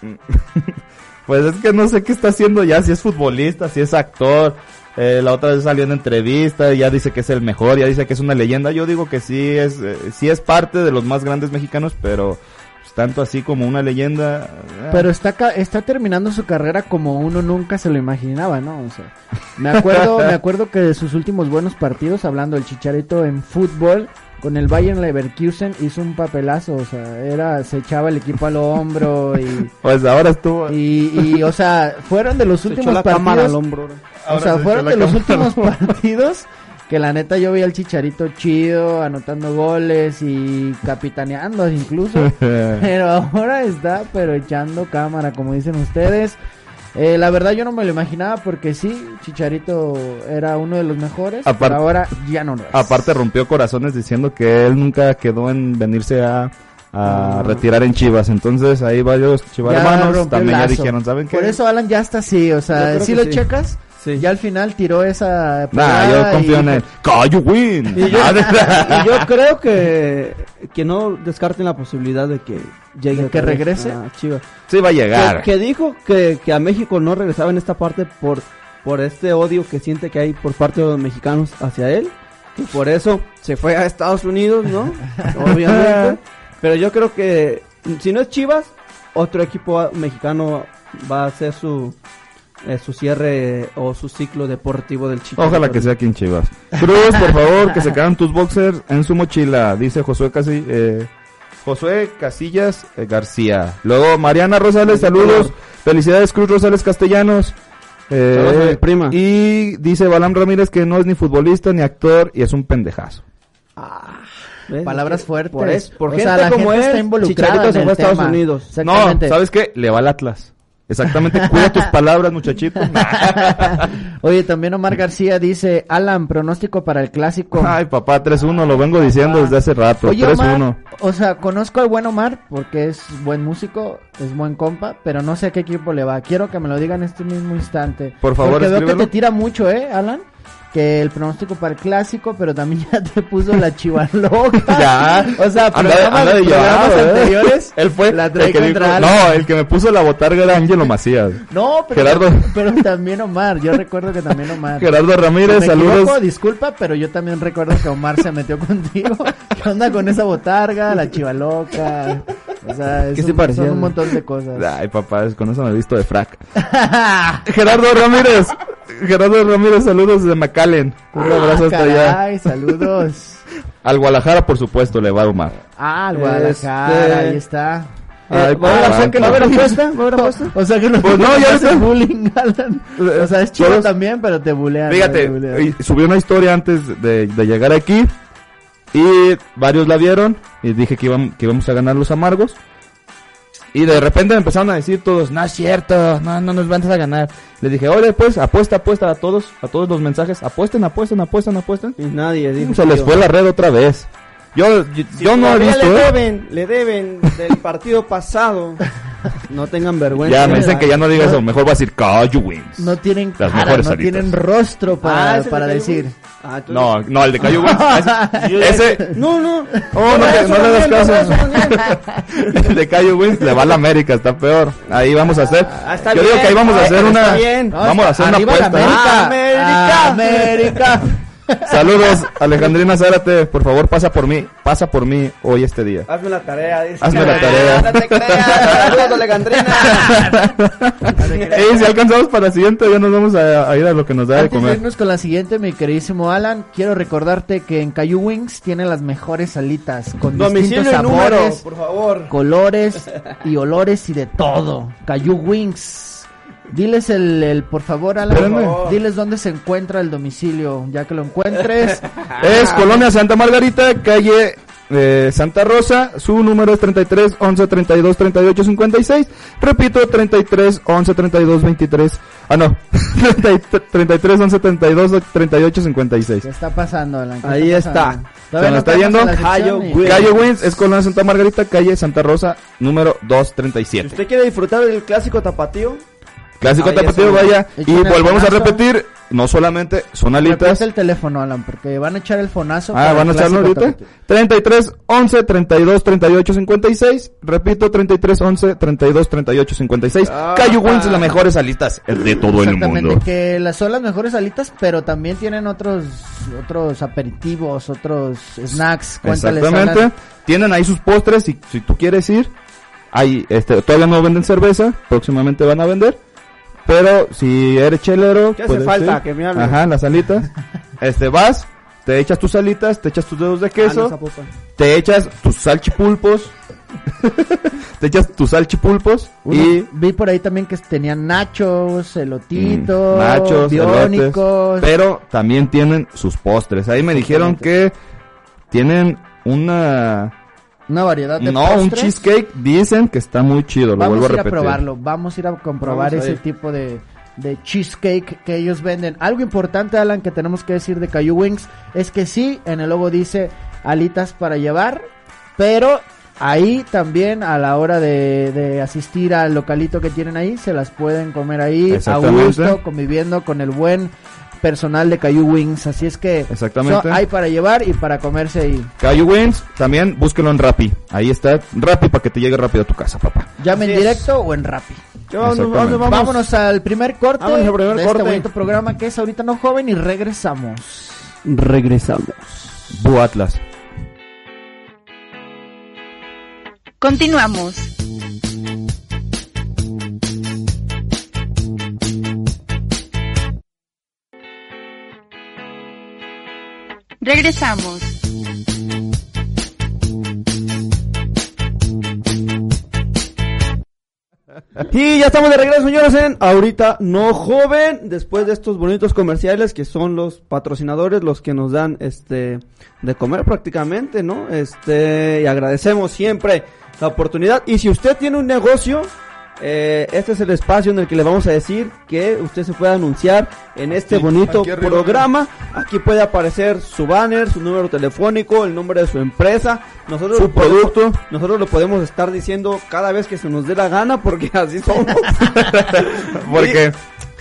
[LAUGHS] pues es que no sé qué está haciendo ya, si es futbolista, si es actor. Eh, la otra vez salió en entrevista ya dice que es el mejor, ya dice que es una leyenda. Yo digo que sí es, eh, sí es parte de los más grandes mexicanos, pero tanto así como una leyenda. eh, Pero está ca- está terminando su carrera como uno nunca se lo imaginaba, ¿no? O sea, me acuerdo, [LAUGHS] me acuerdo que de sus últimos buenos partidos, hablando del Chicharito en fútbol, con el Bayern Leverkusen hizo un papelazo, o sea, era, se echaba el equipo al hombro y, [LAUGHS] Pues ahora estuvo... y, y, o sea, fueron de los Se echó últimos la cámara al partidos, hombro. o sea, se fueron echó de los últimos partidos que la neta yo veía al Chicharito chido, anotando goles y capitaneando incluso. [LAUGHS] Pero ahora está, pero echando cámara, como dicen ustedes. Eh, la verdad yo no me lo imaginaba porque sí, Chicharito era uno de los mejores, pero ahora ya no lo es. Aparte rompió corazones diciendo que él nunca quedó en venirse a, a retirar en Chivas. Entonces ahí varios chivarmanos también ya dijeron, ¿saben qué? Por eso Alan ya está así, o sea, si que lo sí. checas, Sí. ya al final tiró esa... Nah, yo confío y en él. ¡Cayo win! Y yo, [LAUGHS] y yo [LAUGHS] creo que, que no descarten la posibilidad de que llegue ¿De que regrese? a Chivas. Sí va a llegar. Que, que dijo que, que a México no regresaba en esta parte por, por este odio que siente que hay por parte de los mexicanos hacia él. Y por eso se fue a Estados Unidos, ¿no? [LAUGHS] Obviamente. Pero yo creo que si no es Chivas, otro equipo mexicano va a hacer su, eh, su cierre o su ciclo deportivo del Chivas. Ojalá que sea aquí en Chivas. Cruz, por favor, que se [LAUGHS] quedan tus boxers en su mochila, dice Josué Casi, eh, Josué Casillas eh, García. Luego Mariana Rosales, saludos. Felicidades Cruz Rosales Castellanos. Eh, prima. Y dice Balam Ramírez que no es ni futbolista ni actor y es un pendejazo. ¿Ves? Palabras fuertes. Por, es- por O gente sea, la como gente él, está involucrada Chicharito en se el fue a Estados tema. Unidos. No, ¿sabes qué? Le va al Atlas. Exactamente, cuida tus palabras, muchachito. [LAUGHS] Oye, también Omar García dice, Alan, pronóstico para el clásico. Ay, papá, 3-1, lo vengo diciendo desde hace rato. Oye, 3-1. Omar, o sea, conozco al buen Omar porque es buen músico, es buen compa, pero no sé a qué equipo le va. Quiero que me lo digan en este mismo instante. Por favor, Porque veo que escríbelo. te tira mucho, ¿eh, Alan? Que el pronóstico para el clásico, pero también [LAUGHS] ya te puso la chiva loca. [LAUGHS] Ya. O sea, programas, anda de programas ¿eh? anteriores. Él fue la el que dijo-. No, el que me puso la botarga era Ángelo Macías. No, pero, Gerardo. [LAUGHS] pero también Omar. Yo recuerdo que también Omar. Gerardo Ramírez, me saludos. equivoco, disculpa, pero yo también recuerdo que Omar se metió contigo. ¿Qué onda con esa botarga? La chiva loca. O sea, es Que un, parecía, son un montón de cosas. Ay, papá, con eso me he visto de frac. Gerardo Ramírez. Gerardo Ramírez, saludos de McAllen. Un abrazo Ah, hasta allá. caray, saludos. [LAUGHS] Al Guadalajara, por supuesto, le va a Omar. Ah, el Guadalajara, Este- ahí está. Ay, Eh, ¿Va a haber papá. ¿va a haber apuesta? ¿Va a haber [LAUGHS] apuesta? O sea que los [LAUGHS] Pues no, ya ahorita- bullying, Alan. O sea, es chido Todos- también, pero te bulean. Fíjate, te bulean. subí una historia antes de, de llegar aquí y varios la vieron y dije que, que íbamos a ganar los amargos. Y de repente me empezaron a decir todos, no es cierto, no, no nos van a ganar. Les dije, oye, pues, apuesta, apuesta a todos, a todos los mensajes, apuesten, apuesten, apuesten, apuesten. Y nadie dijo. Se les fue la red otra vez. Yo, yo, Si yo no he visto, le ¿eh? deben, le deben del partido pasado. [LAUGHS] No tengan vergüenza. Ya me dicen que ya no diga eso, mejor va a decir Cayo Wins. No tienen Las cara, mejores no alitas. tienen rostro para, Ah, ¿ese para le decir. Ah, No, no, el de Cayo Wins. [LAUGHS] ese- ese, No, no. Oh, no, no le das caso. [LAUGHS] El de Cayo Wins le va a la América, está peor. Ahí vamos a hacer. Ah, está Yo digo bien. que ahí vamos a Ah, hacer una. Vamos a hacer una apuesta. América. América. Saludos, Alejandrina Zárate. Por favor, pasa por mí. Pasa por mí hoy este día. Hazme la tarea. dice. Hazme la tarea. No te creas. Saludos, Alejandrina. [LAUGHS] Ey, si alcanzamos para la siguiente, ya nos vamos a, a ir a lo que nos da de Antes de comer. irnos con la siguiente, mi queridísimo Alan, quiero recordarte que en Cayu Wings tiene las mejores alitas con Domicilio distintos y número, sabores, por favor. colores y olores y de todo. Cayu Wings. Diles el, el por favor, Alan, Espérame. diles dónde se encuentra el domicilio, ya que lo encuentres. Es Colonia Santa Margarita, calle eh, Santa Rosa. Su número es 33 11 32 38 56. Repito, 33 11 32 23. Ah, no. 33 11 32 38 56. ¿Qué está pasando, Alan? ¿Qué Ahí está. está. Se nos no está yendo. Calle Wins es Colonia Santa Margarita, calle Santa Rosa, número Si 237. usted quiere disfrutar del clásico tapatío, Clásico Ahí tapatío, vaya. Y volvemos a repetir, no solamente son alitas. Repite el teléfono, Alan, porque van a echar el fonazo. Ah, van a echarlo ahorita. tapatío. 33 11 32 38 56. Repito, 33 11 32 38 56. Ah. Cayo Wins, las mejores alitas de todo el mundo. que las son las mejores alitas, pero también tienen otros otros aperitivos, otros snacks. Cuéntales, Exactamente. Alan. Tienen ahí sus postres si, si tú quieres ir. Ahí, este, todavía no venden cerveza, próximamente van a vender. Pero si eres chelero, ¿Qué hace falta? Que me hable. Ajá, las alitas. [LAUGHS] este, vas, te echas tus alitas, te echas tus dedos de Ah, no, queso, te echas tus salchipulpos, [LAUGHS] te echas tus salchipulpos Uno- y vi por ahí también que tenían nachos, elotitos, Mm, nachos, biónicos. elotes, pero también tienen sus postres. Ahí me dijeron que tienen una una variedad de no, un cheesecake, dicen que está muy chido, lo Vamos vuelvo a a ir a repetir. probarlo, vamos a ir a comprobar Vamos a ese ir. tipo de, de cheesecake que ellos venden. Algo importante, Alan, que tenemos que decir de Cayu Wings es que sí, en el logo dice alitas para llevar, pero ahí también a la hora de, de asistir al localito que tienen ahí, se las pueden comer ahí a Exactamente. gusto, conviviendo con el buen personal de Cayu Wings. Así es que Exactamente. so- hay para llevar y para comerse ahí. Cayo Wins, también búsquelo en Rappi. Ahí está, Rappi para que te llegue rápido a tu casa, papá. Llame en directo o en Rappi. ¿Qué vamos, Vámonos al primer corte Vámonos al primer de corte. este bonito programa que es Ahorita No Joven y regresamos. Regresamos. Bu Atlas. Continuamos. Regresamos. Y ya estamos de regreso, señores, en Ahorita No Joven, después de estos bonitos comerciales que son los patrocinadores, los que nos dan, este, de comer prácticamente, ¿no? Este, y agradecemos siempre la oportunidad. Y si usted tiene un negocio, eh, este es el espacio en el que le vamos a decir que usted se puede anunciar en este Sí, bonito aquí arriba, programa. Aquí puede aparecer su banner, su número telefónico, el nombre de su empresa. Nosotros Su podemos- producto. nosotros lo podemos estar diciendo cada vez que se nos dé la gana porque [LAUGHS] así somos. [LAUGHS] Porque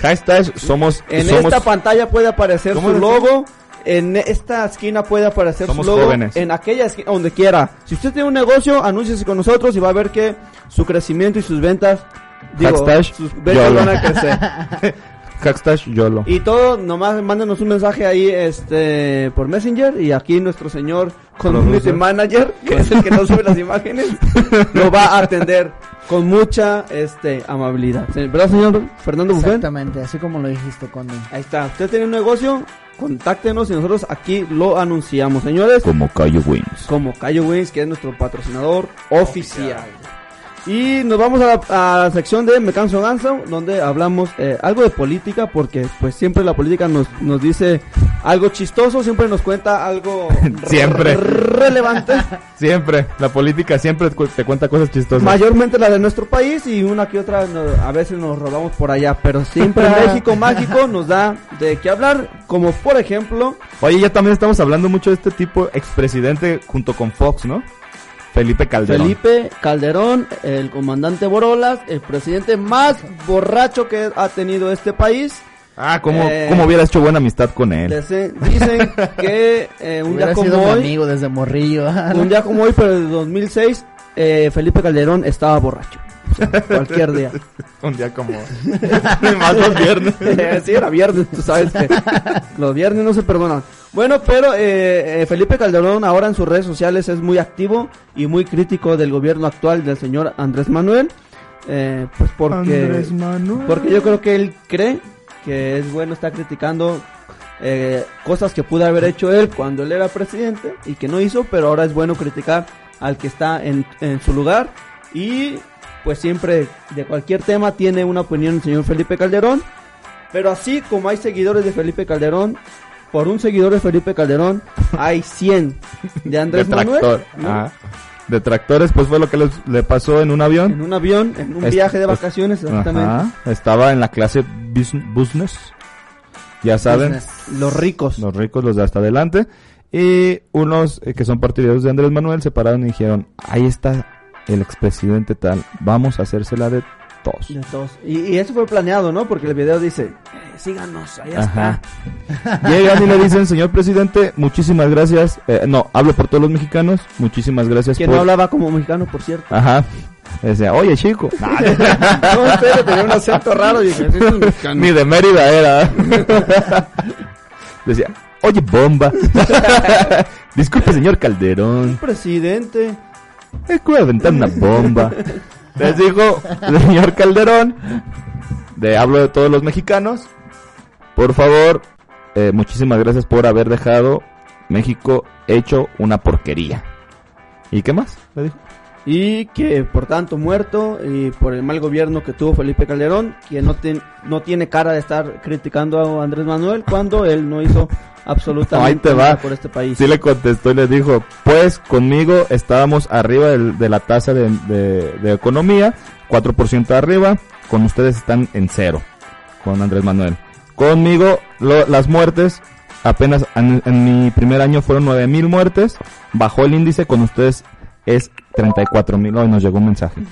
Hashtag somos... En somos esta pantalla puede aparecer ¿Cómo su logo. En esta esquina puede aparecer Somos su logo. jóvenes. En aquella esquina, donde quiera. Si usted tiene un negocio, anúnciese con nosotros y va a ver que su crecimiento y sus ventas. Digo, Hashtag sus ventas YOLO. van a crecer. [LAUGHS] Hashtag YOLO. Y todo, nomás mándenos un mensaje ahí este por Messenger y aquí nuestro señor Community Producer. Manager, que es el que nos sube las imágenes, [LAUGHS] lo va a atender con mucha este amabilidad. ¿Verdad, señor Fernando Buffet? Exactamente, así como lo dijiste, Conde. Ahí está. Usted tiene un negocio, contáctenos y nosotros aquí lo anunciamos, señores. Como Cayo Wins. Como Cayo Wins, que es nuestro patrocinador oficial. Y nos vamos a la, a la sección de Me Canso Ganso, donde hablamos eh, algo de política, porque pues siempre la política nos, nos dice algo chistoso, siempre nos cuenta algo [LAUGHS] Siempre. relevante, [LAUGHS] Siempre. La política siempre te cuenta cosas chistosas. mayormente la de nuestro país y una que otra no- a veces nos robamos por allá, pero siempre [LAUGHS] México mágico nos da de qué hablar, como por ejemplo Oye, ya también estamos hablando mucho de este tipo expresidente junto con Fox, ¿no? Felipe Calderón. Felipe Calderón, el comandante Borolas, el presidente más borracho que ha tenido este país. Ah, ¿cómo, Eh, cómo hubiera hecho buena amistad con él? Dicen, dicen que eh, un [LAUGHS] Hubiera día sido como mi hoy, amigo desde morrillo. un día como hoy, pero de 2006, eh, Felipe Calderón estaba borracho. Cualquier día. [LAUGHS] Un día como... [LAUGHS] Más los viernes. [LAUGHS] sí, era viernes, tú sabes que los viernes no se perdonan. Bueno, pero eh, eh, Felipe Calderón ahora en sus redes sociales es muy activo y muy crítico del gobierno actual del señor Andrés Manuel. Eh, pues porque, Manuel. porque yo creo que él cree que es bueno estar criticando eh, cosas que pudo haber hecho él cuando él era presidente y que no hizo, pero ahora es bueno criticar al que está en, en su lugar y pues siempre de cualquier tema tiene una opinión el señor Felipe Calderón, pero así como hay seguidores de Felipe Calderón, por un seguidor de Felipe Calderón hay 100 de Andrés Manuel. ¿no? Ah. Detractores, pues fue lo que les- le pasó en un avión. en un avión, en un Es- viaje de es- vacaciones exactamente. Ajá. Estaba en la clase bus- business. Ya saben, Los ricos. los ricos, los de hasta adelante. Y unos eh, que son partidarios de Andrés Manuel se pararon y dijeron, ahí está el expresidente tal, vamos a hacérsela de tos. De todos. Y, y eso fue planeado, ¿no? Porque el video dice, "Eh, síganos, allá Ajá. está. Llegan y le dicen, señor presidente, muchísimas gracias. Eh, no, hablo por todos los mexicanos. Muchísimas gracias Que por... no hablaba como mexicano, por cierto. Ajá. Decía, oye, chico. [LAUGHS] no, serio, tenía un acento raro. Y dije, "Sí, es mexicano". Ni de Mérida era. [LAUGHS] Decía, oye, bomba. [LAUGHS] Disculpe, señor Calderón. Presidente. Aventar una bomba. Les dijo, señor Calderón, de hablo de todos los mexicanos. Por favor, eh, muchísimas gracias por haber dejado México hecho una porquería. ¿Y qué más? Y que por tanto muerto y por el mal gobierno que tuvo Felipe Calderón, que no, ten- no tiene cara de estar criticando a Andrés Manuel cuando él no hizo absolutamente te nada por este país. Sí le contestó y le dijo, pues conmigo estábamos arriba del- de la tasa de, de- de economía, 4% arriba, con ustedes están en cero, con Andrés Manuel. Conmigo lo- las muertes, apenas en, en mi primer año fueron 9 mil muertes, bajó el índice, con ustedes es 34 mil, hoy nos llegó un mensaje.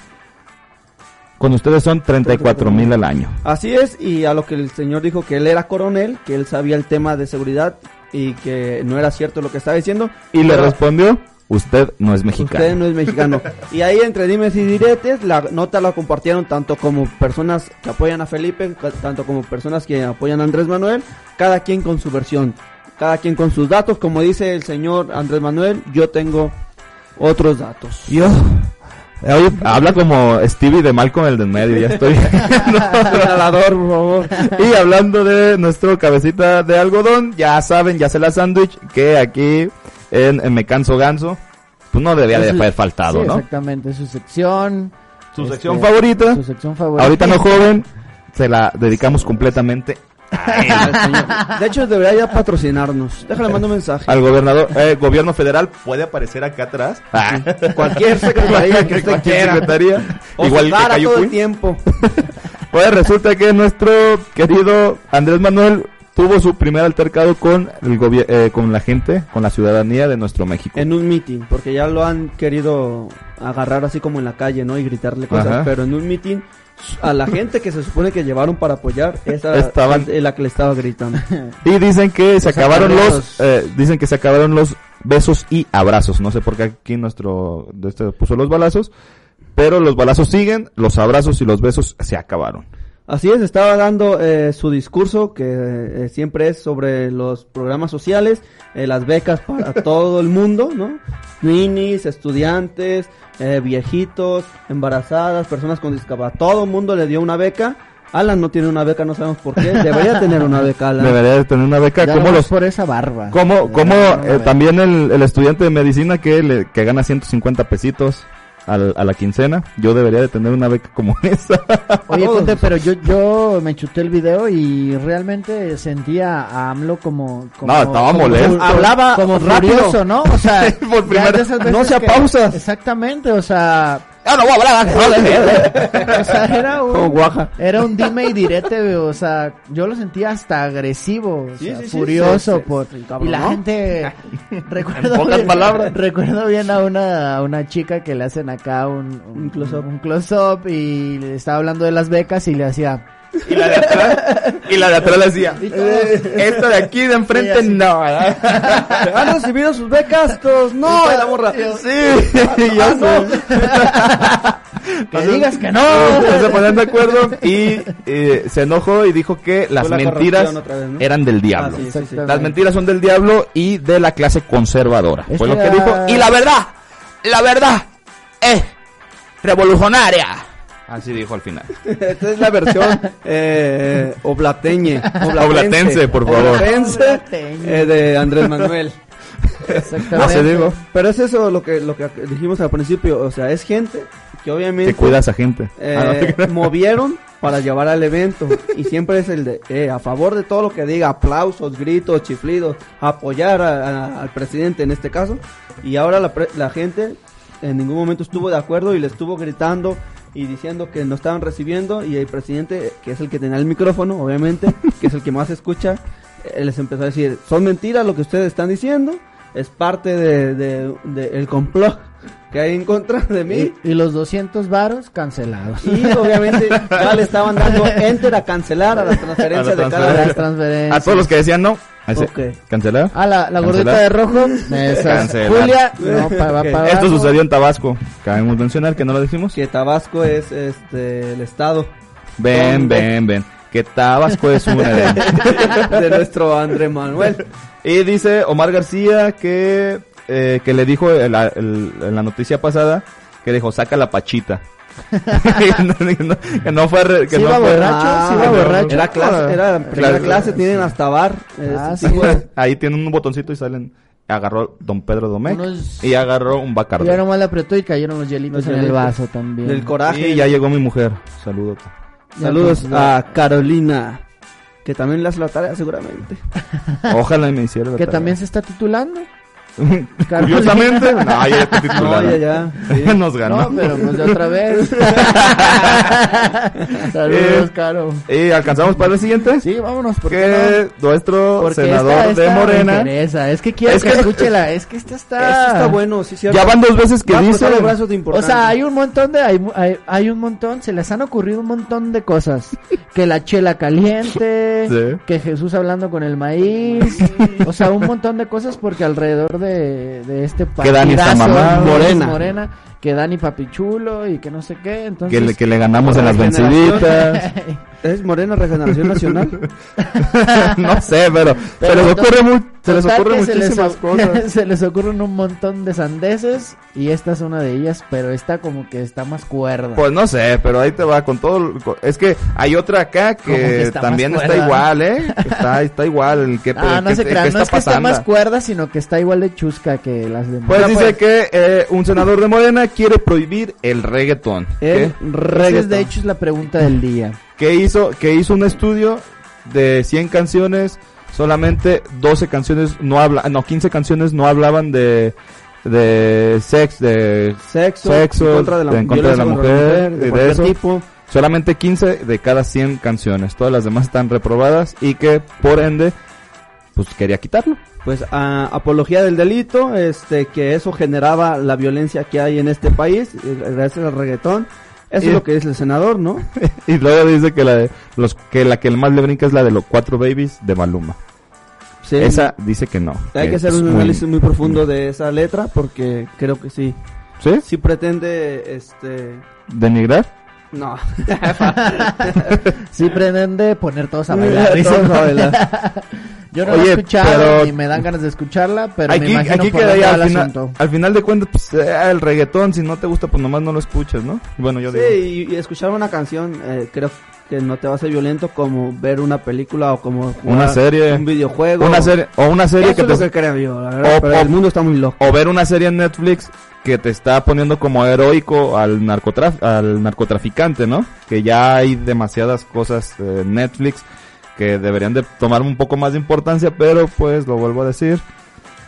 Con ustedes son 34 mil al año. Así es, y a lo que el señor dijo que él era coronel, que él sabía el tema de seguridad y que no era cierto lo que estaba diciendo. Y le respondió, usted no es mexicano. Usted no es mexicano. y ahí entre dimes y diretes, la nota la compartieron tanto como personas que apoyan a Felipe, tanto como personas que apoyan a Andrés Manuel, cada quien con su versión, cada quien con sus datos, como dice el señor Andrés Manuel, yo tengo otros datos. Yo. Oye, habla como Stevie de Malcolm el del medio, ya estoy. [LAUGHS] Por favor. y hablando de nuestro cabecita de algodón, ya saben, ya se la sándwich, que aquí en, en Me Canso Ganso, pues no debía de haber faltado, sí, ¿no? Exactamente, su sección. Su este, sección favorita, Su sección favorita. ahorita no joven, se la dedicamos completamente De hecho, debería ya patrocinarnos. Déjale mando un mensaje. Al gobernador, eh, gobierno federal puede aparecer acá atrás. Ah. Cualquier secretaría que usted Cualquier quiera. secretaría. O Igual que Sara Cayo todo el tiempo. [LAUGHS] Pues resulta que nuestro querido Andrés Manuel tuvo su primer altercado con el eh, con la gente, con la ciudadanía de nuestro México. En un meeting, porque ya lo han querido agarrar así como en la calle, ¿no? Y gritarle cosas. Ajá. Pero en un meeting, a la gente que se supone que llevaron para apoyar, esa Estaban- es la que le estaba gritando. [LAUGHS] Y dicen que se Los acabaron los, eh, dicen que se acabaron los besos y abrazos. No sé por qué aquí nuestro, de este puso los balazos, pero los balazos siguen, los abrazos y los besos se acabaron. Así es, estaba dando eh, su discurso que eh, siempre es sobre los programas sociales, eh, las becas para [LAUGHS] todo el mundo, ¿no? Ninis, estudiantes, eh, viejitos, embarazadas, personas con discapacidad, todo el mundo le dio una beca. Alan no tiene una beca, no sabemos por qué. Debería tener una beca, Alan. Debería de tener una beca. Ya como los, por esa barba. como, como eh, también el, el estudiante de medicina que le, que gana 150 pesitos al- a la quincena. Yo debería de tener una beca como [LAUGHS] esa. Oye. Conte, pero yo, yo me chuté el video y realmente sentía a AMLO como... como No, estaba como molesto. Hablaba como rápido. furioso, ¿no? O sea, [LAUGHS] Por primera- no que- pausas. Exactamente, o sea... Ya no voy a hablar. [LAUGHS] o sea, era un... Era un dime y direte, o sea, yo lo sentía hasta agresivo, o Sí, sea, sí, sí, furioso se- por se y la gente [LAUGHS] recuerdo En pocas bien, palabras. recuerdo bien a una a una chica que le hacen acá un Un close-up. un close-up y le estaba hablando de las becas y le hacía Y la de atrás, y la de atrás le decía, esta de aquí de enfrente no. [LAUGHS] ¿Han recibido sus becas? Todos, no, y la morra. Sí, [LAUGHS] ya [LAUGHS] que digas que no se ponían de acuerdo y eh, se enojó y dijo que las la mentiras eran del diablo. Ah, sí, sí, sí. Las mentiras son del diablo y de la clase conservadora. Es Fue lo que era- dijo. Y la verdad, la verdad es revolucionaria. Así dijo al final. [LAUGHS] Esta es la versión eh, oblateñe. Oblatense, por favor. Oblatense, eh, de Andrés Manuel. [LAUGHS] exactamente Así digo. Pero es eso lo que, lo que dijimos al principio. O sea, es gente que obviamente Que cuida a esa gente. eh, Ah, no movieron para llevar al evento. Y siempre es el de eh, a favor de todo lo que diga, aplausos, gritos, chiflidos, apoyar a- a- al presidente en este caso. Y ahora la, pre- la gente en ningún momento estuvo de acuerdo y le estuvo gritando y diciendo que no estaban recibiendo. Y el presidente, que es el que tenía el micrófono, obviamente, que es el que más escucha, eh, les empezó a decir: son mentiras lo que ustedes están diciendo. Es parte de, de- de el complot que hay en contra de mí. y, y los 200 varos cancelados Y obviamente ya le estaban dando [LAUGHS] enter a cancelar a las transferencias A la de cada las transferencias A todos los que decían no. Ese- Ok. ¿Cancelar? Ah, la, la gordita de rojo. [LAUGHS] Julia, [LAUGHS] no, pa- Esto sucedió en Tabasco. Cabemos mencionar que no lo decimos. Que Tabasco es este el estado Ven, ven, ven. Que Tabasco es una de... [LAUGHS] de nuestro Andrés Manuel. Y dice Omar García que, eh, que le dijo en la, el- en la noticia pasada que dijo, saca la pachita. [LAUGHS] que, no, que no fue... Que Sí no iba fue- borracho, sí iba borracho. Era clase, era primera Clase. clase, tienen hasta bar. eh, Ah, este sí. [LAUGHS] Ahí tiene un botoncito y salen... Agarró Don Pedro Domecq Unos- y agarró un Bacardi. Ya nomás le apretó y cayeron los hielitos en el vaso también. del coraje. Y ya llegó mi mujer. Saludos. Saludos a Carolina, que también le hace la tarea seguramente. Ojalá y me hiciera la Que tarea. también se está titulando. Curiosamente, no, ya [LAUGHS] está No, titulada. ya, ya. sí. [LAUGHS] Nos ganó. No, pero pues de otra vez. [LAUGHS] Saludos, Eh, Caro. ¿Y alcanzamos para el siguiente? Sí, vámonos. ¿por qué que nuestro no? Porque senador esta- de esta me Morena interesa. Es que quiero Es que, que- escuche la... Es que esta está... Está bueno, sí, cierto. ya van dos veces que dice de O sea, hay un montón de, hay, hay, hay un montón, se les han ocurrido un montón de cosas. Que la chela caliente, Sí. que Jesús hablando con el maíz, o sea, un montón de cosas porque alrededor de, de este Que Dani está partidazo. Morena. Morena. Que Dani papichulo y que no sé qué, entonces... que le, que le ganamos en las venciditas. ¿Es Morena Regeneración Nacional? [LAUGHS] no sé, pero, Pero se les ocurre, mu- se les ocurre que se les muchísimas cosas. [LAUGHS] se les ocurren un montón de sandeces y esta es una de ellas, pero esta como que está más cuerda. Pues no sé, pero ahí te va con todo. con- es que hay otra acá que que, está también está igual, ¿eh? Está, está igual. El que, [LAUGHS] ah, el no que- se el crean, que no está es que pasando. más cuerda, sino que está igual de chusca que las demás. Pues dice pues. que eh, un senador de Morena quiere prohibir el reggaetón. El reggaetón. de hecho es la pregunta del día. que hizo que hizo un estudio de 100 canciones solamente 12 canciones no habla no 15 canciones no hablaban de de sex, de Sexo, Sexo, en contra de la, en contra de la mujer, de de eso. tipo. solamente 15 de cada 100 canciones. Todas las demás están reprobadas y que por ende, pues quería quitarlo. Pues a- apología del delito, este, que eso generaba la violencia que hay en este país, gracias al reggaetón. Eso Y- es lo que dice el senador, ¿no? [LAUGHS] y luego dice que la de los que la que más le brinca es la de los cuatro babies de Maluma. Sí. Esa dice que no. Hay que hacer un muy- análisis muy profundo de esa letra porque creo que sí. ¿Sí? Sí pretende, este, ¿Denigrar? No. [LAUGHS] Sí pretende poner todos a bailar. [LAUGHS] Todos a bailar. Yo no la he escuchado pero- ni me dan ganas de escucharla, pero me aquí imagino aquí por queda dónde ya va al el final, asunto. al final de cuentas, pues, eh, el reggaetón, si no te gusta, pues nomás no lo escuchas, ¿no? Bueno, yo digo. Sí, y, y escuchar una canción eh, creo que no te va a ser violento como ver una película o como jugar Una serie. un videojuego. Una serie, o una serie Eso que es te, lo que creo yo, la verdad, O- pero o- el mundo está muy loco. o ver una serie en Netflix que te está poniendo como heroico al narcotraf al narcotraficante, ¿no? Que ya hay demasiadas cosas en Netflix que deberían de tomar un poco más de importancia, pero pues lo vuelvo a decir,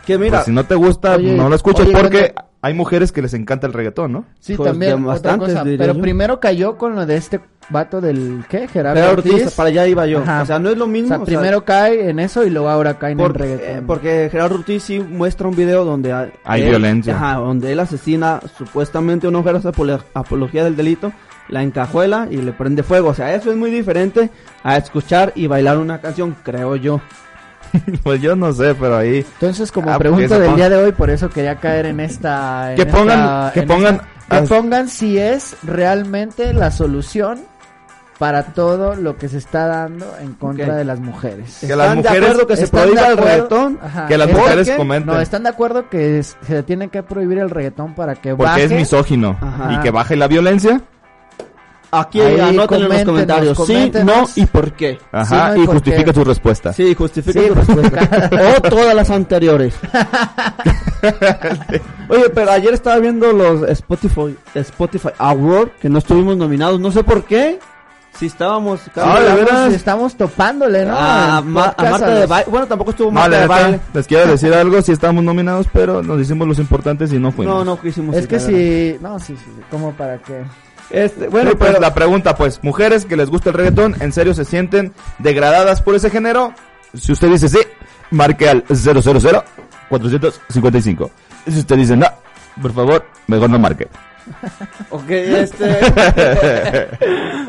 Que mira, pues, si no te gusta, Oye, no lo escuches oye, porque. Hay mujeres que les encanta el reggaetón, ¿no? Sí, Pues, también otra cosa. diría Pero yo. primero cayó con lo de este vato del ¿qué? Gerardo Gerardo Ortiz. Ortiz, para allá iba yo. Ajá. O sea, no es lo O mismo. sea, o sea, primero cae en eso y luego ahora cae en el porque, reggaetón. eh, porque Gerardo Ortiz sí muestra un video donde hay, Hay él- violencia. Ajá, donde él asesina supuestamente a una mujer hace apolo- apología del delito, la encajuela y le prende fuego. O sea, eso es muy diferente a escuchar y bailar una canción, creo yo. [LAUGHS] pues yo no sé, pero ahí Entonces, como Ah, porque pregunta del pon- día de hoy, por eso quería caer en esta... en Que esta- pongan- que en pongan- esta- que pongan si es realmente la solución para todo lo que se está dando en contra Ok. de las mujeres. Que las ¿Están mujeres- de acuerdo que se ¿Están de prohíba el reggaetón? Ajá. que las ¿Por mujeres qué? comenten. No, ¿están de acuerdo que es- se tiene que prohibir el reggaetón para que porque baje? es misógino Ajá. y que baje la violencia. Aquí Ahí, anótenlo en los comentarios. Sí, no y por qué. Ajá, no, ¿y y por justifica qué? su respuesta. Sí, justifica Sí, tu respuesta. o todas las anteriores. [LAUGHS] Oye, pero ayer estaba viendo los Spotify, Spotify Award, que no estuvimos nominados, no sé por qué. Si estábamos... Ah, ¿de Estamos- veras? Estamos topándole, ¿no? a, En Ma- a podcast Marta a de los- baile. Bueno, tampoco estuvo No, Marta la de neta, baile. les quiero decir [LAUGHS] algo, si estamos nominados, pero nos hicimos los importantes y no fuimos. No, no quisimos. Es ir, que la verdad. si... No, sí, sí, como para que... Este, Bueno, pues pero la pregunta, pues, mujeres que les gusta el reggaetón, ¿en serio se sienten degradadas por ese género? Si usted dice sí, marque al 000 455. Si usted dice no, por favor, mejor no marque. [LAUGHS] Ok, este. [LAUGHS]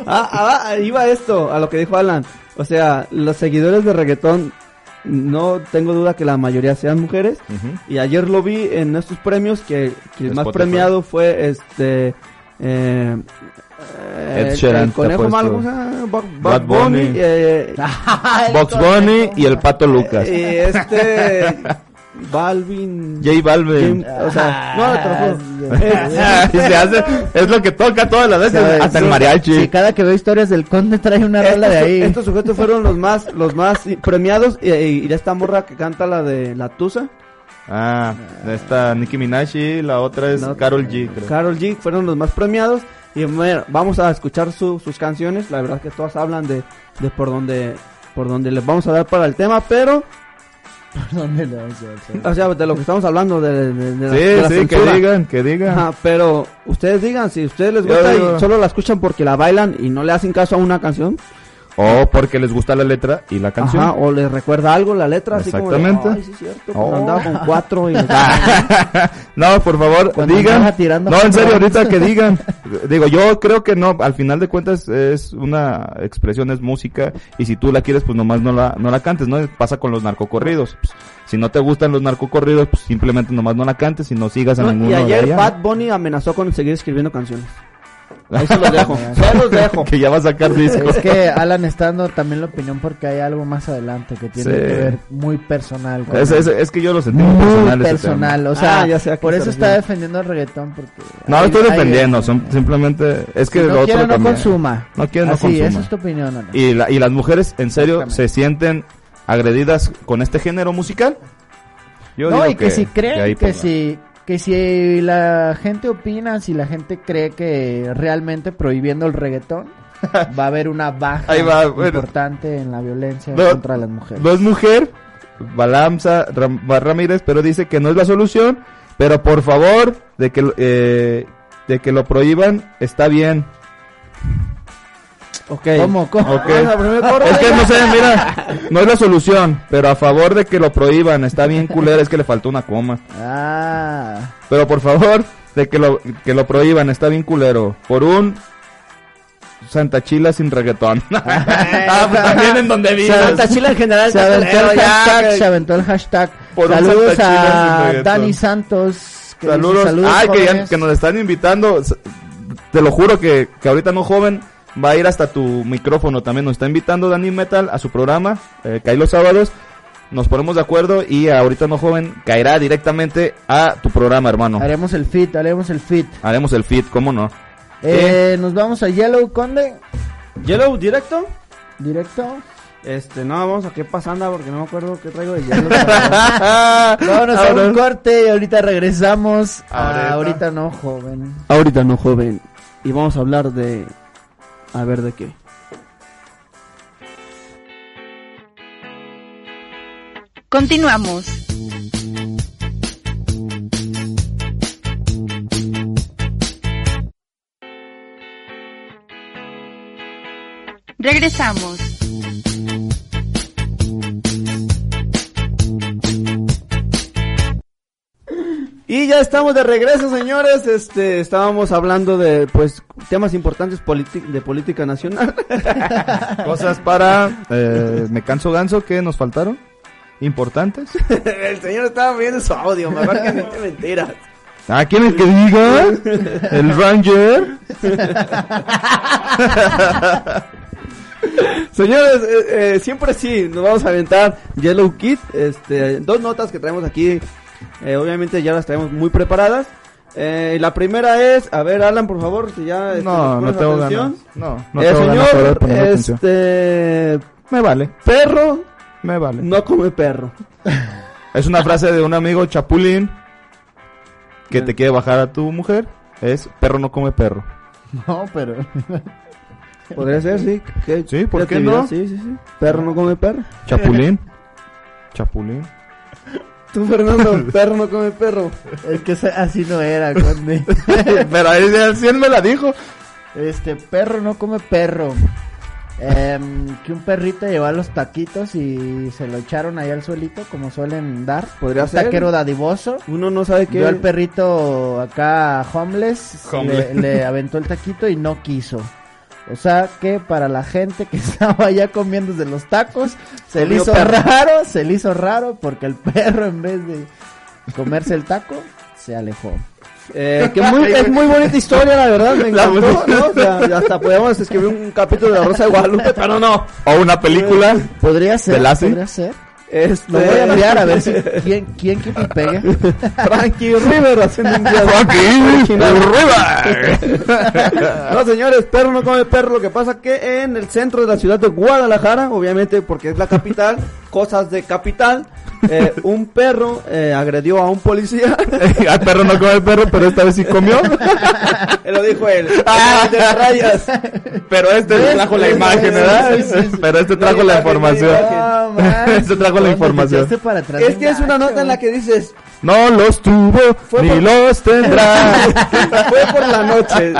ah, ah, iba esto, a lo que dijo Alan. O sea, los seguidores de reggaetón, no tengo duda que la mayoría sean mujeres. Y ayer lo vi en estos premios que, que el más premiado fue este. Eh, Ed el- Sheeran el conejo malo, o sea, Bad, Bunny, Bunny. eh, [LAUGHS] Box [LAUGHS] Bunny y el Pato Lucas. y este Balvin, J Balvin. Jim- o sea, no, te lo juro. Ah, [LAUGHS] Y se hace, es lo que toca todas las veces, ¿Sabes? hasta el mariachi. Sí, cada que veo historias del conde trae una rola de ahí. estos sujetos fueron los más los más premiados y, y esta morra que canta la de la Tusa, Ah, está Nicki Minaj y la otra es No, Carol G. creo. Carol G fueron los más premiados y bueno, vamos a escuchar su- sus canciones, la verdad que todas hablan de, de por donde por donde les vamos a dar para el tema, pero ¿Dónde le vamos a hacer? o sea, de lo que estamos hablando de, de- de la- Sí, de la sí, que digan, que digan. Ajá, pero ustedes digan si a ustedes les Yo gusta digo- y solo la escuchan porque la bailan y no le hacen caso a una canción, O porque les gusta la letra y la canción. Ajá, o les recuerda algo la letra, así como de, Exactamente. ay, sí cierto, pues Oh. andaba con cuatro y... [LAUGHS] no, por favor, Cuando digan. No, en serio, ahorita que digan. [LAUGHS] Digo, yo creo que no, al final de cuentas es una expresión, es música, y si tú la quieres, pues nomás no la, no la cantes, ¿no? Pasa con los narcocorridos. Pues, si no te gustan los narcocorridos, pues simplemente nomás no la cantes y no sigas a No, ninguno y de ayer. Bad Bunny amenazó con seguir escribiendo canciones. Ahí se los dejo, [LAUGHS] se los dejo. que ya va a sacar disco. Es que Alan está dando también la opinión porque hay algo más adelante que tiene Sí. que ver muy personal. con Es, es, es que yo lo sentí muy personal. ese personal, o sea, Ah, ya sé a qué por eso está defendiendo el reggaetón porque No, hay- estoy hay- defendiendo, son, simplemente es que si lo no otro quiere no también. consuma. No quiere no Así, consuma. esa es tu opinión, Alan. Y, la, y las mujeres, en serio, se sienten agredidas con este género musical. Yo no, digo y que, si ahí creen que pongan. si que si la gente opina, si la gente cree que realmente prohibiendo el reggaetón [LAUGHS] va a haber una baja Ahí va, bueno. importante en la violencia No, contra las mujeres. No es mujer, Balamza Ram- Ramírez, pero dice que no es la solución, Pero por favor, de que, eh, de que lo prohíban, está bien. Ok. ¿Cómo? ¿Cómo? Ok. [LAUGHS] Vamos a primer corte. Es que no sé, mira, no es la solución, pero a favor de que lo prohíban, está bien culera, es que le faltó una coma. Ah. Pero por favor, de que lo, que lo prohíban, está bien culero. Por un Santa Chila sin reggaetón. [LAUGHS] ah, pues también en donde vives. Santa Chila en general. Se aventó el culero, ya, hashtag, se aventó el hashtag. Por Saludos a. Dani Santos. que dice, Saludos. Ay, que, ya- jóvenes". que nos están invitando. Te lo juro que, que ahorita no joven va a ir hasta tu micrófono también. Nos está invitando Dani Metal a su programa, eh, cae los sábados. Nos ponemos de acuerdo y ahorita no joven caerá directamente a tu programa, hermano. Haremos el fit, haremos el fit. Haremos el fit, ¿cómo no? Eh, nos vamos a Yellow Conde. Yellow directo. Directo. Este, no, vamos a qué pasanda porque no me acuerdo qué traigo de Yellow. [LAUGHS] Vámonos a un corte y ahorita regresamos. a Ahorita. ahorita no, joven. Ahorita no, joven. Y vamos a hablar de... A ver de qué. Continuamos. Regresamos. Y ya estamos de regreso, señores. Este, estábamos hablando de, pues, temas importantes de política nacional. [LAUGHS] Cosas para... eh, me canso ganso que nos faltaron. Importantes. [LAUGHS] El señor estaba viendo su audio, mejor que mente mentiras. ¿A quién es que diga? El Ranger. [LAUGHS] Señores, eh, eh, siempre sí, nos vamos a aventar Yellow Kid. Este, dos notas que traemos aquí. Eh, obviamente ya las traemos muy preparadas. Eh, la primera es, a ver, Alan, por favor, si ya este, No, no tengo atención. ganas. No, no el tengo ganas ahora de señor, atención. este, Me vale, perro me vale. no come perro. [LAUGHS] Es una frase de un amigo chapulín que te quiere bajar a tu mujer. Es perro no come perro. [LAUGHS] No, pero. [LAUGHS] Podría ser, sí. ¿Qué Sí, ¿por qué no? Sí, sí, sí. Perro no come perro. Chapulín. Chapulín. Tú, Fernando, [LAUGHS] perro no come perro. Es que así no era, Conde. [LAUGHS] Pero ahí el 100 me la dijo. Este, perro no come perro. Em, que un perrito llevó los taquitos y se lo echaron ahí al suelito, como suelen dar. Podría un ser. taquero dadivoso. Uno no sabe qué. Vio al perrito acá homeless, Homeless. Le, le aventó el taquito y no quiso. O sea que para la gente que [LAUGHS] estaba allá comiendo de los tacos, se le hizo perro. raro, se le hizo raro porque el [LAUGHS] perro en vez de comerse el taco, se alejó. Eh, [LAUGHS] que muy, es muy bonita historia, la verdad, me encantó, ¿no? O sea, hasta podemos escribir un capítulo de La Rosa de Guadalupe, pero no. O una película. Podría ser, podría ser. Este... Lo voy a enviar a ver si [LAUGHS] quién quién que me pegue. Frankie [LAUGHS] River haciendo un día Frankie [LAUGHS] No, señores, perro no come perro. Lo que pasa que en el centro de la ciudad de Guadalajara, obviamente porque es la capital, cosas de capital, eh, un perro eh, agredió a un policía. [LAUGHS] Al perro no come perro, pero esta vez sí comió. [LAUGHS] Lo dijo él. Ah, de las rayas. Pero este trajo la imagen, ¿verdad? Sí, sí, sí. Pero este trajo La información. No. [LAUGHS] Este trajo la ¿Dónde te información. echaste para atrás Es que es una nota en la que dices, No los tuvo, Fue ni por- los tendrá. fue por la noche.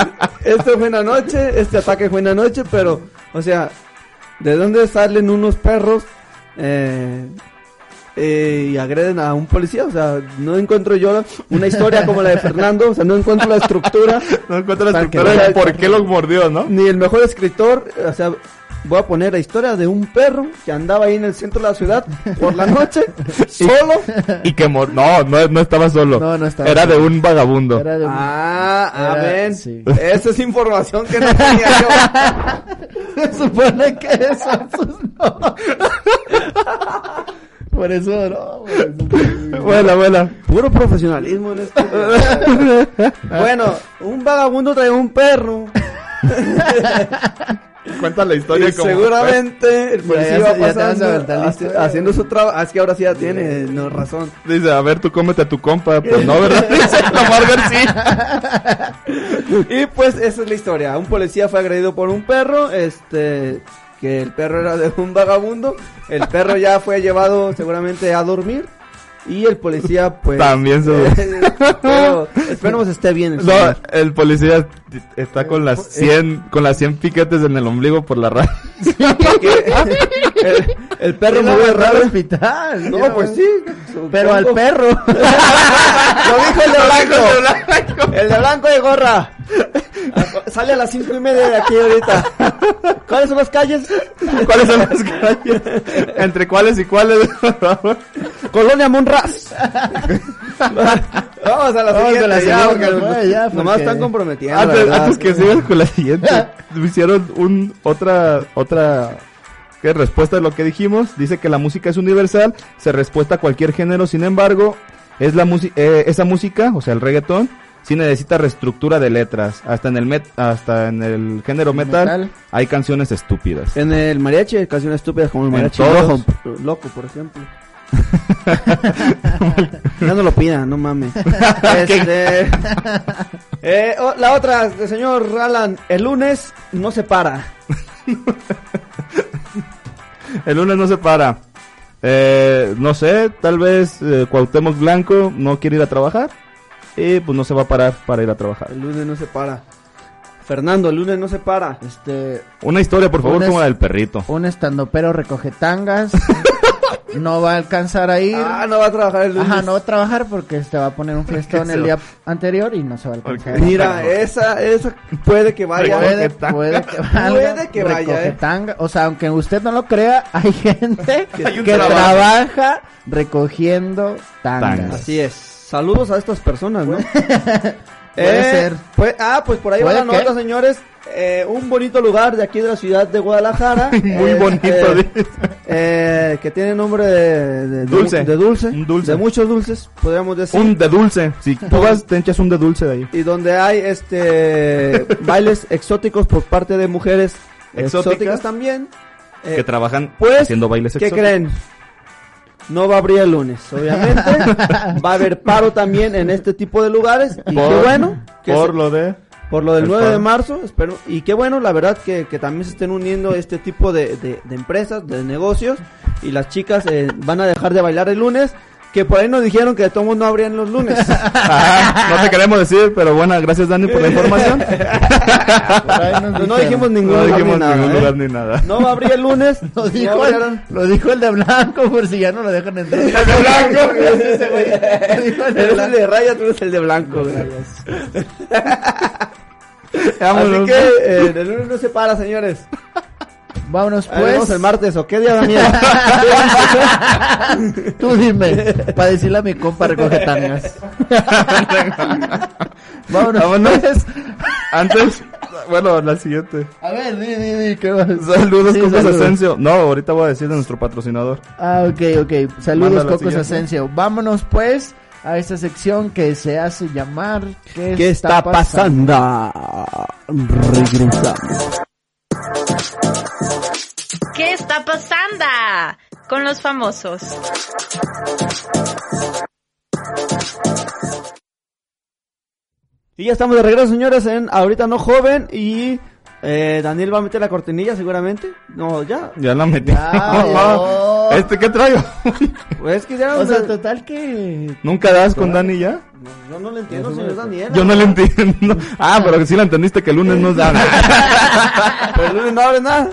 Esto fue en la noche, este ataque fue en la noche, pero, o sea, ¿de dónde salen unos perros eh, eh, y agreden a un policía? O sea, no encuentro yo una historia como la de Fernando, o sea, no encuentro la estructura, [LAUGHS] No encuentro la estructura de por qué lo mordió, ¿no? ni el mejor escritor, o sea... Voy a poner la historia de un perro que andaba ahí en el centro de la ciudad por la noche, [LAUGHS] solo. Y que mor no, no, no estaba solo. No, no estaba Era solo. de un vagabundo. Era de un- Ah, Era- amén. sí. Esa es información que no [LAUGHS] tenía yo. Se supone que eso pues, no. Por eso no. güey. [LAUGHS] Vuela, vuela. Puro profesionalismo en esto. [LAUGHS] bueno, un vagabundo trae un perro. [LAUGHS] Cuenta la historia Y como... seguramente el policía ya va ya pasando, haciendo su trabajo. Ah, es que ahora sí ya tiene no, razón. Dice, a ver, tú cómete a tu compa. Pues no, ¿verdad? Dice Lamar García. Y pues esa es la historia. Un policía fue agredido por un perro, este, que el perro era de un vagabundo. El perro ya fue llevado seguramente a dormir. Y el policía, pues... También se- pero esperemos esté bien. el No, señor. el policía está con las 100, con las 100 piquetes en el ombligo por la radio. Porque el, el perro me mandó al raro. hospital. No, pues sí. Pero al perro. [LAUGHS] Lo dijo el de blanco. El de blanco de gorra. [LAUGHS] Sale a las cinco y media de aquí ahorita. [LAUGHS] ¿Cuáles son las calles? ¿Cuáles son las calles? ¿Entre cuáles y cuáles? [LAUGHS] Colonia Monraz. Vamos a la Vamos siguiente. a la ya, siguiente, porque ya, Nomás están comprometiendo. antes, ¿verdad? antes que sigas con la siguiente, hicieron un, otra, otra, ¿qué? respuesta de lo que dijimos. Dice que la música es universal, se respuesta a cualquier género, sin embargo, es la música, esa música, o sea, el reggaetón, sí necesita reestructura de letras. Hasta en el met, hasta en el género metal, Metal. hay canciones estúpidas. En el mariachi hay canciones estúpidas como el mariachi rojo, loco, por ejemplo. [LAUGHS] ya no lo pidan, no mames. [LAUGHS] Este, eh, oh, la otra, el señor Alan, el lunes no se para. [LAUGHS] El lunes no se para. Eh, no sé, tal vez eh, Cuauhtémoc Blanco no quiere ir a trabajar. Y pues no se va a parar para ir a trabajar. El lunes no se para. Fernando, el lunes no se para. Este, Una historia, por favor, como la del perrito. un estandopero recoge tangas. [LAUGHS] no va a alcanzar a ir. Ah, no va a trabajar el lunes. Ajá, no va a trabajar porque se va a poner un [LAUGHS] fiestón el día anterior y no se va a alcanzar. Mira, esa, esa puede que vaya. Puede, tanga. puede que vaya. Puede que vaya, recoge eh. tanga. O sea, aunque usted no lo crea, [LAUGHS] hay gente Hay que trabaja recogiendo tangas. Tangas. Así es. Saludos a estas personas, ¿no? [LAUGHS] Puede Eh, ser. pues- ah, pues por ahí va ¿Puede la qué? nota, señores. Eh, un bonito lugar de aquí de la ciudad de Guadalajara. [LAUGHS] Muy Eh, bonito, eh, eh, que tiene nombre de, Dulce. de dulce. Un dulce. De muchos dulces, podríamos decir. Un de dulce. Si [LAUGHS] tú vas, te echas un de dulce de ahí. Y donde hay este bailes exóticos por parte de mujeres Exóticas. exóticas, también. Que trabajan pues, haciendo bailes ¿Qué exóticos. creen? No va a abrir el lunes, obviamente. [LAUGHS] va a haber paro también en este tipo de lugares. Y Por- qué bueno. que Por se- lo de... por lo del el 9 de marzo, espero. Y qué bueno, la verdad, que, que también se estén uniendo este tipo de, de- de empresas, de negocios. Y las chicas eh, van a dejar de bailar el lunes. Que por ahí nos dijeron que de todos no abrían los lunes. [LAUGHS] Ajá, no te queremos decir, pero bueno, gracias Dani por la información. [LAUGHS] Por ahí nos no, no dijimos ningún no lugar dijimos ni nada. ningún ¿eh? lugar ni nada. No va a abrir el lunes. [LAUGHS] Lo dijo, el, lo dijo el de blanco por si ya no lo dejan entrar. El de blanco. Eres el de raya, tú eres el de blanco. güey. Así que eh, el lunes no se para, señores. Vámonos pues. el martes, ¿o qué día, Daniel? [LAUGHS] Tú dime, para decirle a mi compa recoge tangas. [LAUGHS] Vámonos, Vámonos. pues. Antes, bueno, la siguiente. A ver, di, di, di, ¿qué vas? Saludos, Sí, Cocos saludos. Asensio. No, ahorita voy a decir de nuestro patrocinador. Ah, ok, ok. Saludos, Cocos siguiente. Asensio. Vámonos pues a esta sección que se hace llamar ¿Qué, ¿Qué está pasando? Regresamos. ¿Qué está pasando con los famosos? Y ya estamos de regreso, señores, en Ahorita No Joven. Y eh, Daniel va a meter la cortinilla, seguramente. No, ya. Ya la metí. Ya, [LAUGHS] ya. ¿Este qué traigo? Pues es que ya. O sea, total que... ¿Nunca das con Dani ya? Yo no lo entiendo, señor Daniel. Yo no le entiendo. [LAUGHS] Ah, pero sí la entendiste que el lunes nos [LAUGHS] dan. Pero el lunes no abre nada.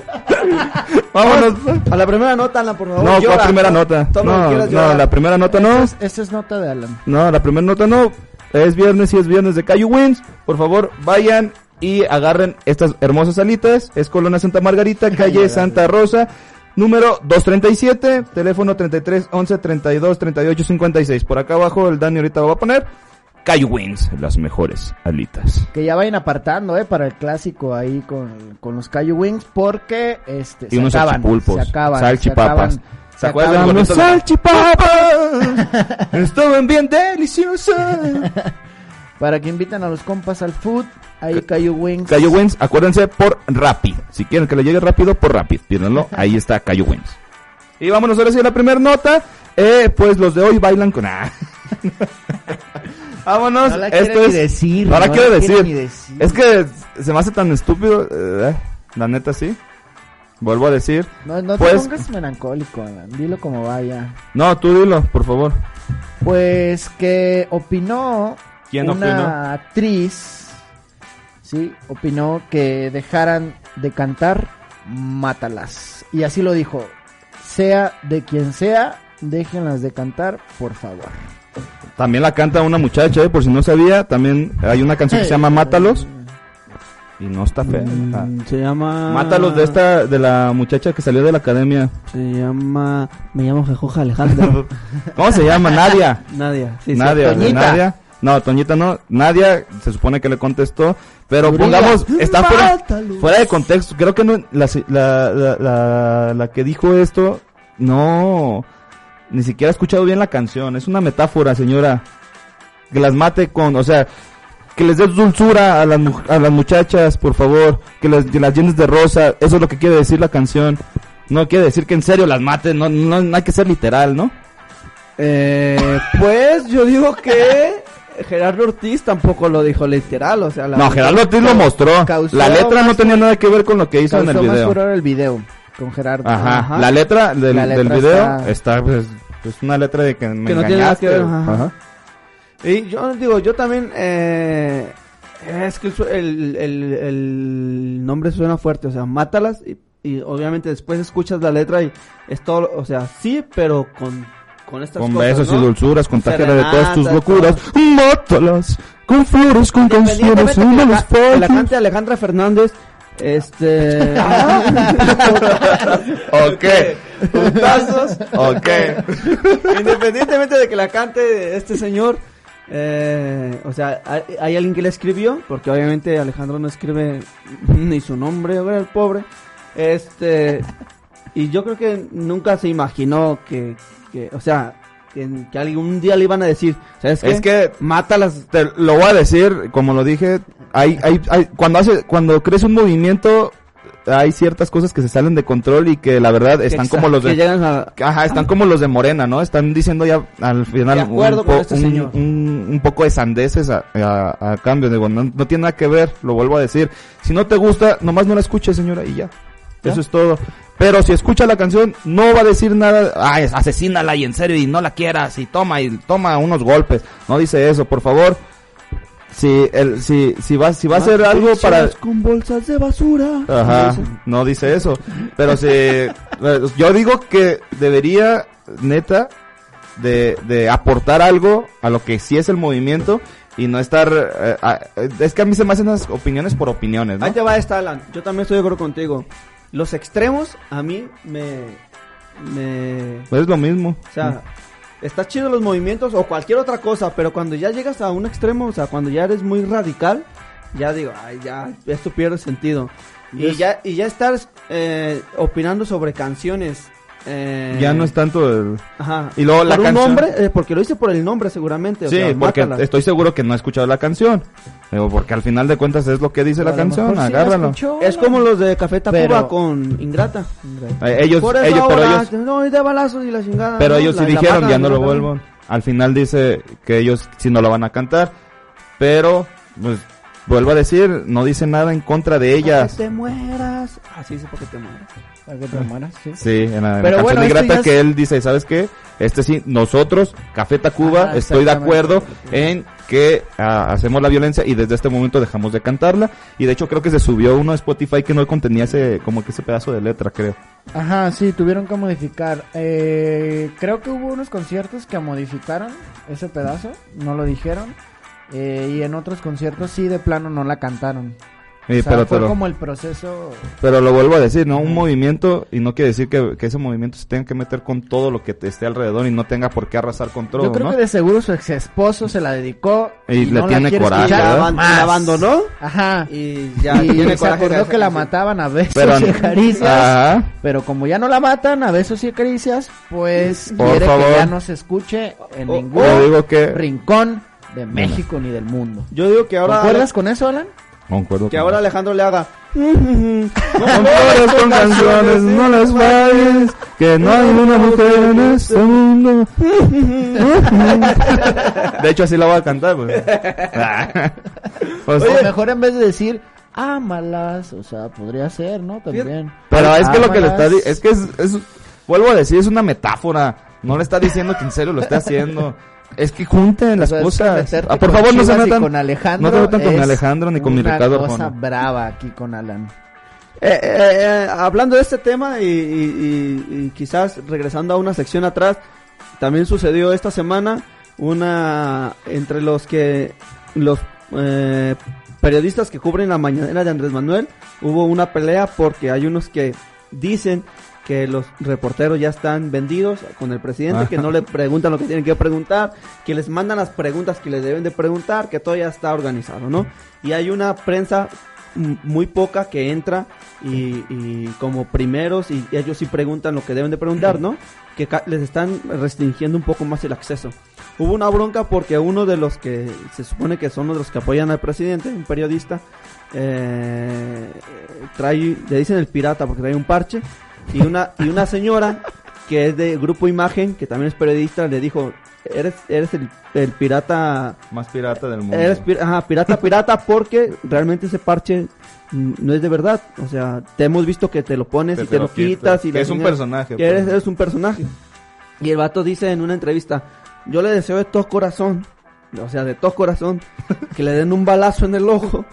Vámonos. A la primera nota, Alan, por favor. No, llora. ¿cuál primera nota? Que No, no, la primera nota no. Esta es, esta es nota de Alan. No, la primera nota no. Es viernes y es viernes de Cayu Wins. Por favor, vayan y agarren estas hermosas alitas. Es Colonia Santa Margarita, calle Santa Rosa, número 237, teléfono 33 11 32 38 56. Por acá abajo el Dani ahorita lo va a poner. Cayu Wins, las mejores alitas. Que ya vayan apartando, eh, para el clásico ahí con, con los Cayu Wings, porque este, Y unos acaban, se acaban, salchipapas. se acaban, ¿Se se acuerdan los salchipapas? [LAUGHS] Estaban bien deliciosas. [LAUGHS] Para que inviten a los compas al food, ahí Cayu Wings. Cayo Wins, acuérdense por Rappi. Si quieren que le llegue rápido, por Rappi. Pídanlo, [LAUGHS] ahí está Cayo Wins. Y vámonos ahora sí a la primera nota. Eh, pues los de hoy bailan con... Ah. [LAUGHS] vámonos. No la esto quiere ni es... decir. no la quiero quiere decir. ni decir. Es que se me hace tan estúpido. eh, la neta sí. vuelvo a decir. No, no Pues- te pongas melancólico, Alan. Dilo como vaya. No, tú dilo, por favor. Pues que opinó ¿Quién una opinó? actriz, sí, opinó que dejaran de cantar Mátalas. Y así lo dijo, sea de quien sea, déjenlas de cantar, por favor. También la canta una muchacha, ¿eh? por si no sabía. También hay una canción que se llama Mátalos. Y no está fea. Mm, Se llama... Mátalos de esta, de la muchacha que salió de la academia. Se llama... Me llamo Jejoja Alejandro. [LAUGHS] ¿Cómo se llama? Nadia. Nadia. Sí, sí. Nadia. Nadia. No, Toñita no. Nadia se supone que le contestó. Pero pongamos, está fuera, fuera de contexto. Creo que no, la, la, la, la, la que dijo esto, no, ni siquiera ha escuchado bien la canción. Es una metáfora, señora. Que las mate con, o sea, que les des dulzura a las, a las muchachas, por favor. Que las, que las llenes de rosa. Eso es lo que quiere decir la canción. No quiere decir que en serio las maten. No, no, no hay que ser literal, ¿no? Eh, pues yo digo que Gerardo Ortiz tampoco lo dijo literal, o sea... La No, Gerardo Ortiz lo mostró. La letra no más tenía nada que ver con lo que hizo en el más video. furor el video con Gerardo. Ajá. Ajá. La letra del, La del letra video está- está, pues, es una letra de que me Que no tiene nada que ver, ajá. Ajá. Y yo digo, yo también, eh, es que el, el, el nombre suena fuerte, o sea, mátalas y, y obviamente después escuchas la letra y es todo, o sea, sí, pero con, con estas Con cosas, besos ¿no? y dulzuras, contágiala de todas tus locuras. Mátalas con flores, con canciones, que, me la, la cante Alejandra Fernández, este... [LAUGHS] Ok. Putazos. Ok. Independientemente de que la cante este señor, eh, o sea, hay, alguien que le escribió, porque obviamente Alejandro no escribe [LAUGHS] ni su nombre, ahora el pobre. Este, y yo creo que nunca se imaginó que, que o sea, que, que algún día le iban a decir, ¿sabes qué? Es que mátalas. te lo voy a decir, como lo dije, hay, hay, hay, cuando hace, cuando crece un movimiento, hay ciertas cosas que se salen de control y que la verdad están como los que de, llegan a- Ajá, están como los de Morena, ¿no? Están diciendo ya al final un, po- este un- un- un poco de sandeces a, a- a cambio. Digo, no, no tiene nada que ver, lo vuelvo a decir. Si no te gusta, nomás no la escuches, señora, y ya. Eso es todo. Pero si escucha la canción, no va a decir nada, ay, asesínala y en serio, y no la quieras, y toma, y toma unos golpes. No dice eso, por favor. Si, el, si, si va, si va a hacer algo para, con bolsas de basura. Ajá, no dice eso. Pero si, [LAUGHS] eh, yo digo que debería, neta, de, de aportar algo a lo que sí es el movimiento y no estar, eh, a- es que a mí se me hacen las opiniones por opiniones, ¿no? Ahí te va esta, Alan. Yo también estoy de acuerdo contigo. Los extremos a mí me... me Pues es lo mismo. o sea, está chido los movimientos o cualquier otra cosa, pero cuando ya llegas a un extremo, o sea, cuando ya eres muy radical, ya digo, ay, ya, esto pierde sentido. Y Es- ya, y ya estar eh, opinando sobre canciones. Eh, ya no es tanto el... Ajá. Y luego la por un canción- nombre, eh, porque lo hice por el nombre seguramente. o Sí, sea, porque mátala. estoy seguro que no ha escuchado la canción. Digo, porque al final de cuentas es lo que dice la canción, mejor sí la agárralo. escuchó, Es como los de Café Tacuba Pero- con Ingrata. Eh, ellos, Por ellos, pero ellos, doy de balazos y la chingada. Pero ¿no? ellos sí La- dijeron, matan, ya no lo vuelvo. Al final dice que ellos sí no lo van a cantar. Pero, pues, vuelvo a decir, no dice nada en contra de Para ellas. que te mueras. Así dice porque te mueras. Para que te mueras, sí. Sí, en la, en la Pero canción bueno, de Grata es- que él dice, ¿sabes qué? Este sí, nosotros, Café Tacuba, Ajá, estoy de acuerdo en que ah, hacemos la violencia y desde este momento dejamos de cantarla. Y de hecho creo que se subió uno a Spotify que no contenía ese, como que ese pedazo de letra, creo. Ajá, sí, tuvieron que modificar. Eh, creo que hubo unos conciertos que modificaron ese pedazo, no lo dijeron. Eh, y en otros conciertos sí de plano no la cantaron. Sí, o sea, pero, fue pero, como el proceso. pero lo vuelvo a decir, ¿no? Un movimiento, y no quiere decir que, que ese movimiento se tenga que meter con todo lo que te esté alrededor y no tenga por qué arrasar con todo, Yo creo ¿no? que de seguro su ex esposo se la dedicó Y le no la tiene quiere coraje, Y escuchar la, la abandonó. Ajá. Y ya y tiene se coraje acordó de que la mataban a besos Pero- y caricias. Ajá. Pero como ya no la matan a besos y caricias, pues Por quiere favor. que ya no se escuche en O- ningún digo que... rincón de México ni del mundo. Yo digo que ahora. ¿Concuerdas con eso, Alan? Concuerdo Que con- ahora Alejandro le haga. Con flores, con canciones, no las falles, que no hay una mujer en este mundo. De hecho, así la voy a cantar, pues. [LAUGHS] O mejor en vez de decir ámalas, o sea, podría ser, ¿no? También. Pero es que lo que le está... Es que es, es- Vuelvo a decir, es una metáfora. No le está diciendo que en serio lo está haciendo. Es que junten las O sea, cosas. Ah, por favor, no se metan. con Alejandro. no se metan con Alejandro ni con mi una Ricardo cosa Arjona. brava aquí con Alan. Eh, eh, eh, hablando de este tema y, y- y- y quizás regresando a una sección atrás, también sucedió esta semana una entre los que los periodistas que cubren la mañanera de Andrés Manuel hubo una pelea porque hay unos que dicen que los reporteros ya están vendidos con el presidente, que no le preguntan lo que tienen que preguntar, que les mandan las preguntas que les deben de preguntar, que todo ya está organizado, ¿no? Y hay una prensa muy poca que entra y, y como primeros y ellos sí preguntan lo que deben de preguntar, ¿no? Que les están restringiendo un poco más el acceso. Hubo una bronca porque uno de los que se supone que son los que apoyan al presidente, un periodista, eh, trae, le dicen el pirata porque trae un parche y una y una señora que es de Grupo Imagen, que también es periodista, le dijo, eres eres el, el pirata Más pirata del mundo. Eres pir- ajá, pirata, pirata, porque realmente ese parche no es de verdad. O sea, te hemos visto que te lo pones y te lo lo quitas. y Que es un personaje, Que eres, pues. eres un personaje. Y el vato dice en una entrevista, yo le deseo de todo corazón, o sea, de todo corazón, que le den un balazo en el ojo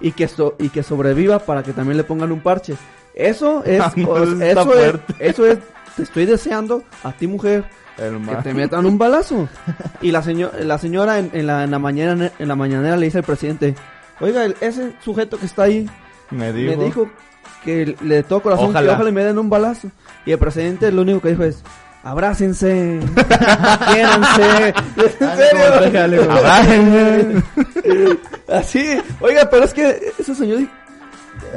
y que, so- y que sobreviva para que también le pongan un parche. Eso [LAUGHS] es, Ah, eso es, [LAUGHS] eso es, te estoy deseando a ti mujer El que te metan un balazo. [LAUGHS] Y la, seño- la señora en, en la, en, la mañana, en la mañanera le dice al presidente, oiga, el- ese sujeto que está ahí Me dijo. me dijo que le de todo corazón Ojalá. que ojalá me den un balazo. Y el presidente lo único que dijo es, abrácense, quiéranse. ¿En serio? Abrácense. Así, oiga, pero es que ese señor...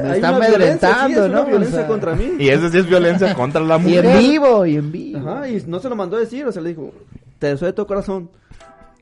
Me está sí, amedrentando, es una ¿no? O violencia sea, contra mí. Y eso sí es violencia [LAUGHS] contra la Y mujer. en vivo, y en vivo. Ajá, y no se lo mandó a decir, o sea, le dijo, te deseo de todo corazón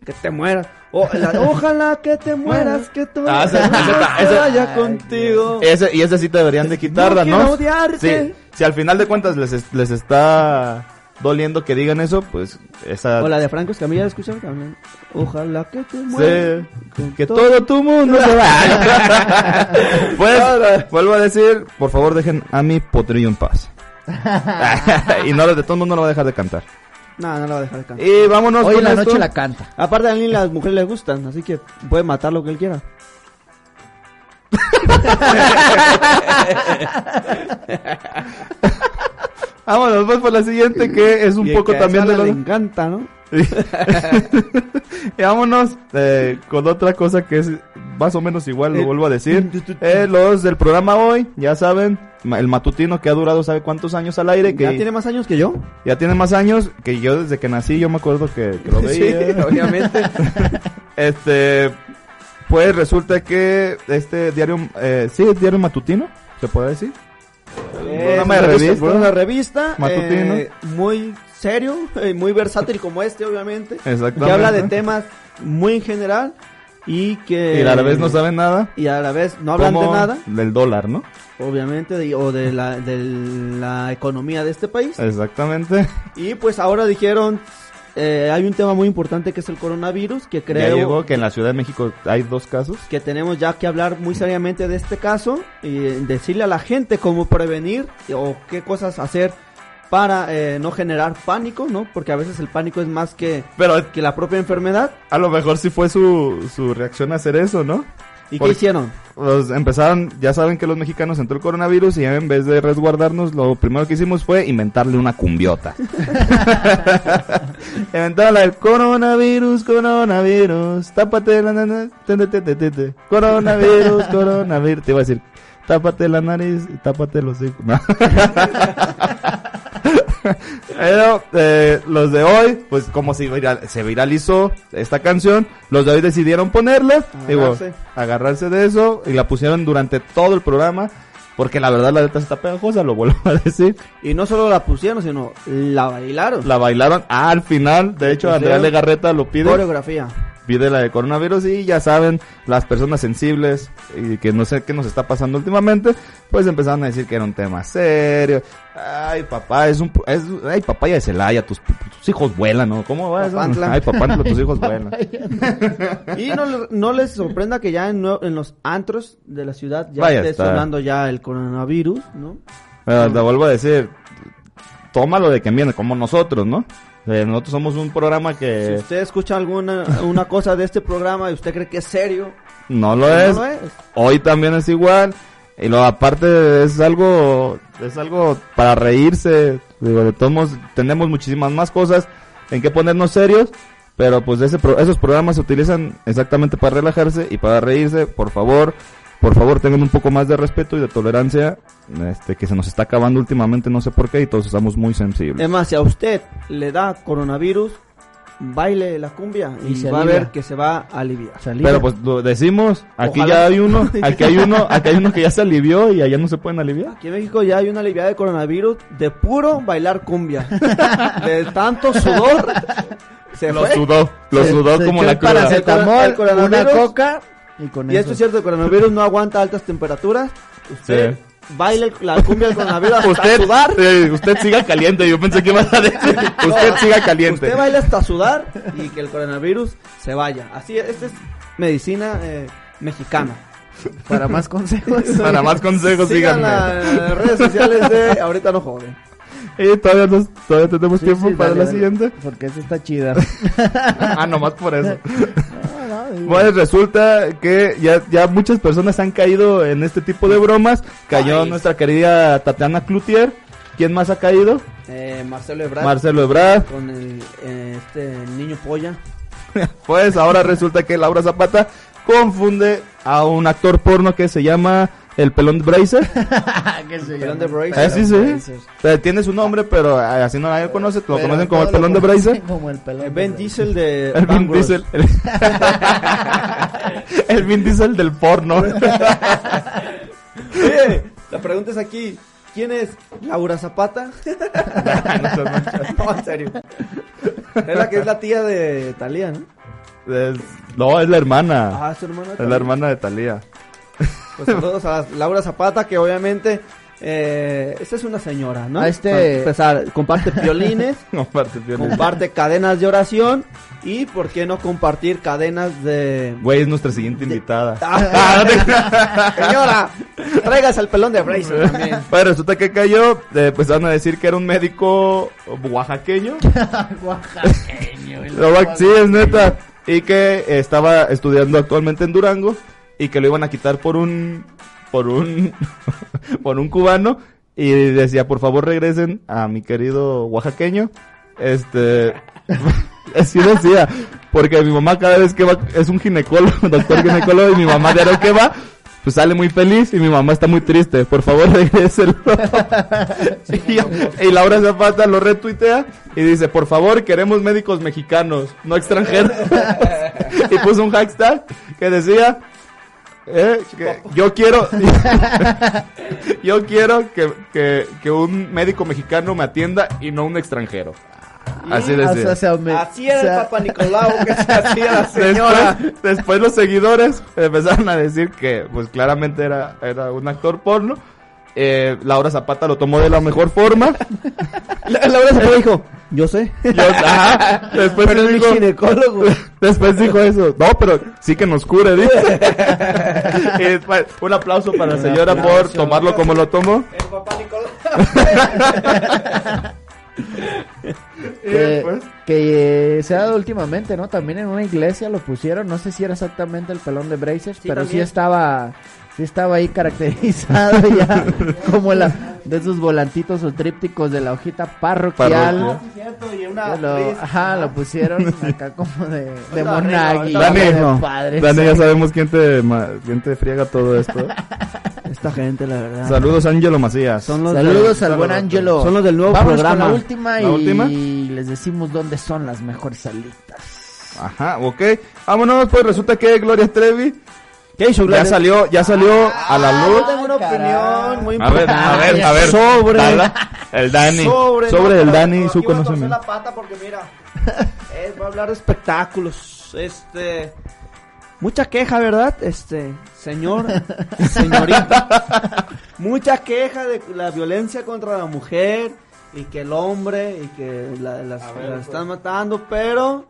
que te mueras. O- la- [LAUGHS] ojalá que te mueras, que tu Ah, ese- ese- se ese- vaya contigo. Ese, y ese sí te deberían de quitarla, No odiarte. Sí, si al final de cuentas les, es- les está doliendo que digan eso, pues esa... O la de Franco Escamilla, ¿la escucharon también? Ojalá que te mueras. Sí, que todo- todo tu mundo [LAUGHS] se vaya. [LAUGHS] pues, vuelvo a decir, por favor dejen a mi potrillo en paz. [LAUGHS] y no, de todo el mundo no va a dejar de cantar. No, no la va a dejar de cantar. Y vámonos Hoy en la esto. noche la canta. Aparte a mí las mujeres les gustan, así que puede matar lo que él quiera. Vámonos pues por la siguiente que es un Y poco que también de le los... encanta, ¿no? [LAUGHS] y vámonos eh, con otra cosa que es más o menos igual, lo Eh, vuelvo a decir. Eh, los del programa hoy, ya saben, el matutino que ha durado sabe cuántos años al aire, que ¿Ya tiene más años que yo? ya tiene más años, que yo desde que nací yo me acuerdo que, que lo [LAUGHS] Sí, veía. obviamente. [LAUGHS] este, pues resulta que este diario, eh, sí, es diario matutino, se puede decir. Es programa de una revista. Una revista Matutino. eh, muy serio, eh, muy versátil como este, obviamente. Exactamente. Que habla de temas muy en general y que... Y a la vez no saben nada. Y a la vez no hablan de nada, Del dólar, ¿no? obviamente, de- o de la, de la economía de este país. Exactamente. Y pues ahora dijeron, eh, hay un tema muy importante que es el coronavirus, que Ya creo llegó que en la Ciudad de México hay dos casos. que tenemos ya que hablar muy seriamente de este caso y eh, decirle a la gente cómo prevenir o qué cosas hacer para eh, no generar pánico, ¿no? Porque a veces el pánico es más que, Pero que la propia enfermedad. a lo mejor sí fue su, su reacción a hacer eso, ¿no? ¿Y qué hicieron? Los empezaron, ya saben que los mexicanos entró el coronavirus y en vez de resguardarnos, lo primero que hicimos fue inventarle una cumbiota. [LAUGHS] Inventaron la del coronavirus, coronavirus, tápate la nariz, coronavirus, [LAUGHS] coronavirus, te iba a decir, tápate la nariz y tápate los hijos. No. [LAUGHS] Pero eh, los de hoy, pues como se, viral- se viralizó esta canción, los de hoy decidieron ponerla, digo, Agarrarse. agarrarse de eso y la pusieron durante todo el programa, porque la verdad la letra está pegajosa, lo vuelvo a decir. Y no solo la pusieron, sino la bailaron. La bailaron al final, de hecho Pusieron Andrea Legarreta lo pide. coreografía. Pide la de coronavirus y ya saben, las personas sensibles y que no sé qué nos está pasando últimamente, pues empezaron a decir que era un tema serio. Ay, papá, es un, es, ay, papá ya de Celaya, tus, tus hijos vuelan, ¿no? ¿Cómo va eso? Ay, papá, tus hijos [LAUGHS] vuelan. Y no, no les sorprenda que ya en, en los antros de la ciudad ya Vaya esté sonando ya el coronavirus, ¿no? Pero te vuelvo a decir, tómalo de quien viene, como nosotros, ¿no? Eh, nosotros somos un programa Si que usted escucha alguna una cosa de este programa y usted cree que es serio, no lo no es. lo es. Hoy también es igual. Y lo aparte es algo, es algo para reírse. Digo, de todos modos, tenemos muchísimas más cosas en que ponernos serios. Pero pues ese pro- esos programas se utilizan exactamente para relajarse y para reírse. Por favor, por favor tengan un poco más de respeto y de tolerancia. Este, que se nos está acabando últimamente, no sé por qué, y todos estamos muy sensibles. Es más, si a usted le da coronavirus, baile la cumbia y, Y se va a ver que se va a aliviar. Pero pues lo decimos, aquí Ojalá. ya hay uno, [LAUGHS] aquí hay uno, aquí hay uno que ya se alivió y allá no se pueden aliviar. Aquí en México ya hay una aliviada de coronavirus de puro bailar cumbia. [LAUGHS] de tanto sudor. Se Lo fue. sudó, lo Se- sudó se como la cruda. paracetamol, El coronavirus. una coca y con Y eso. esto es cierto, el coronavirus no aguanta altas temperaturas. Usted Sí. baile la cumbia del coronavirus hasta Usted, sudar. eh, usted siga caliente, yo pensé que iba a decir, usted siga caliente. Usted baila hasta sudar y que el coronavirus se vaya. Así es, esta es medicina eh, mexicana. Para más consejos. [LAUGHS] Para más consejos, Sigan síganme. las redes sociales de Ahorita no joven. Y todavía, nos- todavía tenemos Sí, tiempo sí, para dale, la dale. siguiente. Porque esta está chida. ah, nomás por eso. [LAUGHS] Pues resulta que ya, ya muchas personas han caído en este tipo de bromas. Cayó Ay. nuestra querida Tatiana Cloutier. ¿Quién más ha caído? Eh, Marcelo Ebrard. Marcelo Ebrard. Con el, eh, este niño polla. [LAUGHS] Pues ahora resulta que Laura Zapata confunde a un actor porno que se llama el pelón Bracer. [LAUGHS] ¿Qué se Pelón de Bracer. Ah, sí, sí. O sea, tiene su nombre, pero eh, así no nadie lo conoce. Lo Pero conocen como el pelón de Bracer. Como el pelón de Ben. Diesel de [LAUGHS] El Bros. Diesel. El, [LAUGHS] el Vin Diesel del porno. Oye, la pregunta es aquí. ¿Quién es Laura Zapata? no, en serio. Es la que es la tía de Talía, ¿no? Es- no, es la hermana. Ah, su hermana. Es la hermana de Talía. Pues saludos a Laura Zapata, que obviamente... Eh, esta es una señora, ¿no? A este- Para empezar, comparte violines, [LAUGHS] Comparte, cadenas de oración y, ¿por qué no compartir cadenas de... Güey, es nuestra siguiente invitada. [LAUGHS] Ah, [LAUGHS] Señora, traigas al pelón de Bracer también. Pues resulta que cayó, eh, pues van a decir que era un médico oaxaqueño. Oaxaqueño. Sí, es neta. Y que estaba estudiando actualmente en Durango y que lo iban a quitar por un por un [LAUGHS] por un cubano y decía, "Por favor, regresen a mi querido oaxaqueño." Este [LAUGHS] así decía, porque mi mamá cada vez que va es un ginecólogo, [LAUGHS] doctor ginecólogo y mi mamá de lo que va pues sale muy feliz y mi mamá está muy triste. Por favor, regréselo. y, y Laura Zapata lo retuitea y dice, por favor, queremos médicos mexicanos, no extranjeros. y puso un hashtag que decía, eh, que yo quiero, [LAUGHS] yo quiero que, que, que un médico mexicano me atienda y no un extranjero. Así Ah, o decía. sea, se aume- Así era o sea, el Papa Nicolau que se [LAUGHS] hacía la señora. Después, después los seguidores empezaron a decir que, pues claramente era, era un actor porno. Eh, Laura Zapata lo tomó de la mejor forma. [LAUGHS] La- Laura Zapata dijo, yo sé. Yo- ajá. [LAUGHS] Después Pero es mi dijo, ginecólogo. [LAUGHS] después dijo eso. No, pero sí que nos cure, dice. [LAUGHS] Y después, un aplauso para la señora por tomarlo como lo tomó. El Papa Nicolau. Y que, después- que eh, se ha dado últimamente, ¿no? También en una iglesia lo pusieron, no sé si era exactamente el pelón de Brazers, Sí, pero sí estaba sí estaba ahí caracterizado ya [LAUGHS] como la de esos volantitos o trípticos de la hojita parroquial. Y Que lo, ajá, lo pusieron [LAUGHS] acá como de, de Otra Monagui, Dani, de no. padre. Dani, ya sabemos quién te, ma- quién te friega todo esto. [LAUGHS] Esta gente, la verdad. Saludos, Ángelo Macías. Son los Saludos de- al buen. Angelo. Son los del nuevo Vamos programa. con la última ¿La y última? les decimos dónde son las mejores salitas. Ajá, ok. Vámonos, pues resulta que Gloria Trevi ¿Qué hizo ya salió, ya salió a la Ah, luz. yo tengo una caray. opinión muy A ver, importante. a ver, a ver. Sobre. Dala. El Dani. Sobre, no, el Dani y su voy a torcer conocimiento. la pata porque mira, [LAUGHS] es, va a hablar de espectáculos. este, mucha queja, ¿verdad? Este, señor, [LAUGHS] señorita, mucha queja de la violencia contra la mujer y que el hombre y que la, las- la están matando, pero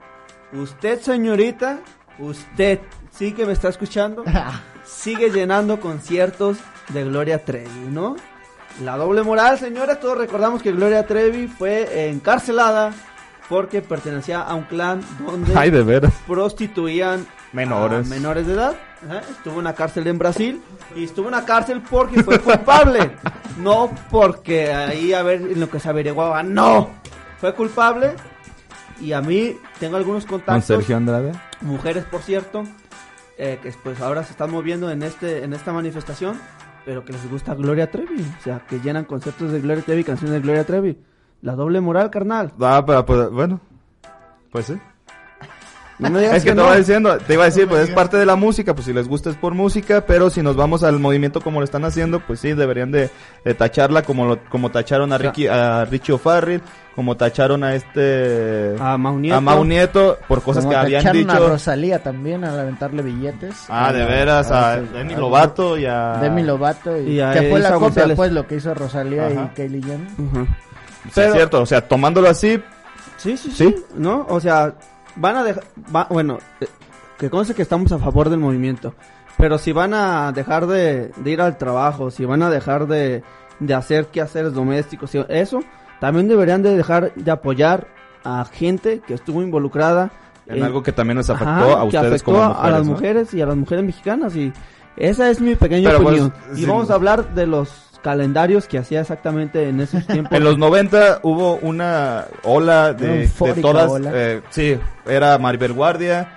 usted, señorita, usted, sí que me está escuchando, [LAUGHS] sigue llenando conciertos de Gloria Trevi, ¿no? La doble moral, señores, todos recordamos que Gloria Trevi fue encarcelada porque pertenecía a un clan donde Ay, de veras. prostituían Menores. a menores de edad. Ajá, Estuvo en una cárcel en Brasil y estuvo en una cárcel porque fue culpable. [LAUGHS] no porque ahí a ver en lo que se averiguaba. No, fue culpable. Y a mí tengo algunos Con contactos Sergio Andrade. mujeres por cierto eh, que pues ahora se están moviendo en este en esta manifestación pero que les gusta Gloria Trevi o sea que llenan conciertos de Gloria Trevi canciones de Gloria Trevi la doble moral carnal Ah, pero pues, bueno. Pues sí. No me digas Es que te no. iba diciendo, te iba a decir, pues es parte de la música, pues si les gusta es por música, pero si nos vamos al movimiento como lo están haciendo, pues sí, deberían de, de tacharla como lo, como tacharon a Ricky, a Richie O'Farrill, como tacharon a este, a Mau Nieto. a Mau Nieto, por cosas Como que habían tacharon a dicho. Rosalía también al aventarle billetes. Ah, de veras, a Demi Lovato y a... Demi Lovato y, Y a que fue la Isa copia González. pues lo que hizo Rosalía Ajá. y Kylie Jenner. Sí, Pero- es cierto, o sea, tomándolo así, sí, sí, ¿Sí? sí no o sea van a dejar va- bueno eh, que conste que estamos a favor del movimiento pero si van a dejar de, de ir al trabajo si van a dejar de, de hacer quehaceres domésticos eso también deberían de dejar de apoyar a gente que estuvo involucrada en algo que también les afectó Ajá, a ustedes afectó como mujeres, a las ¿no? mujeres y a las mujeres mexicanas y esa es mi pequeña Pero, pues, opinión y sí. vamos a hablar de los calendarios que hacía exactamente en esos [LAUGHS] tiempos En los 90 hubo una ola de, de todas. ola. eh, sí, era Maribel Guardia.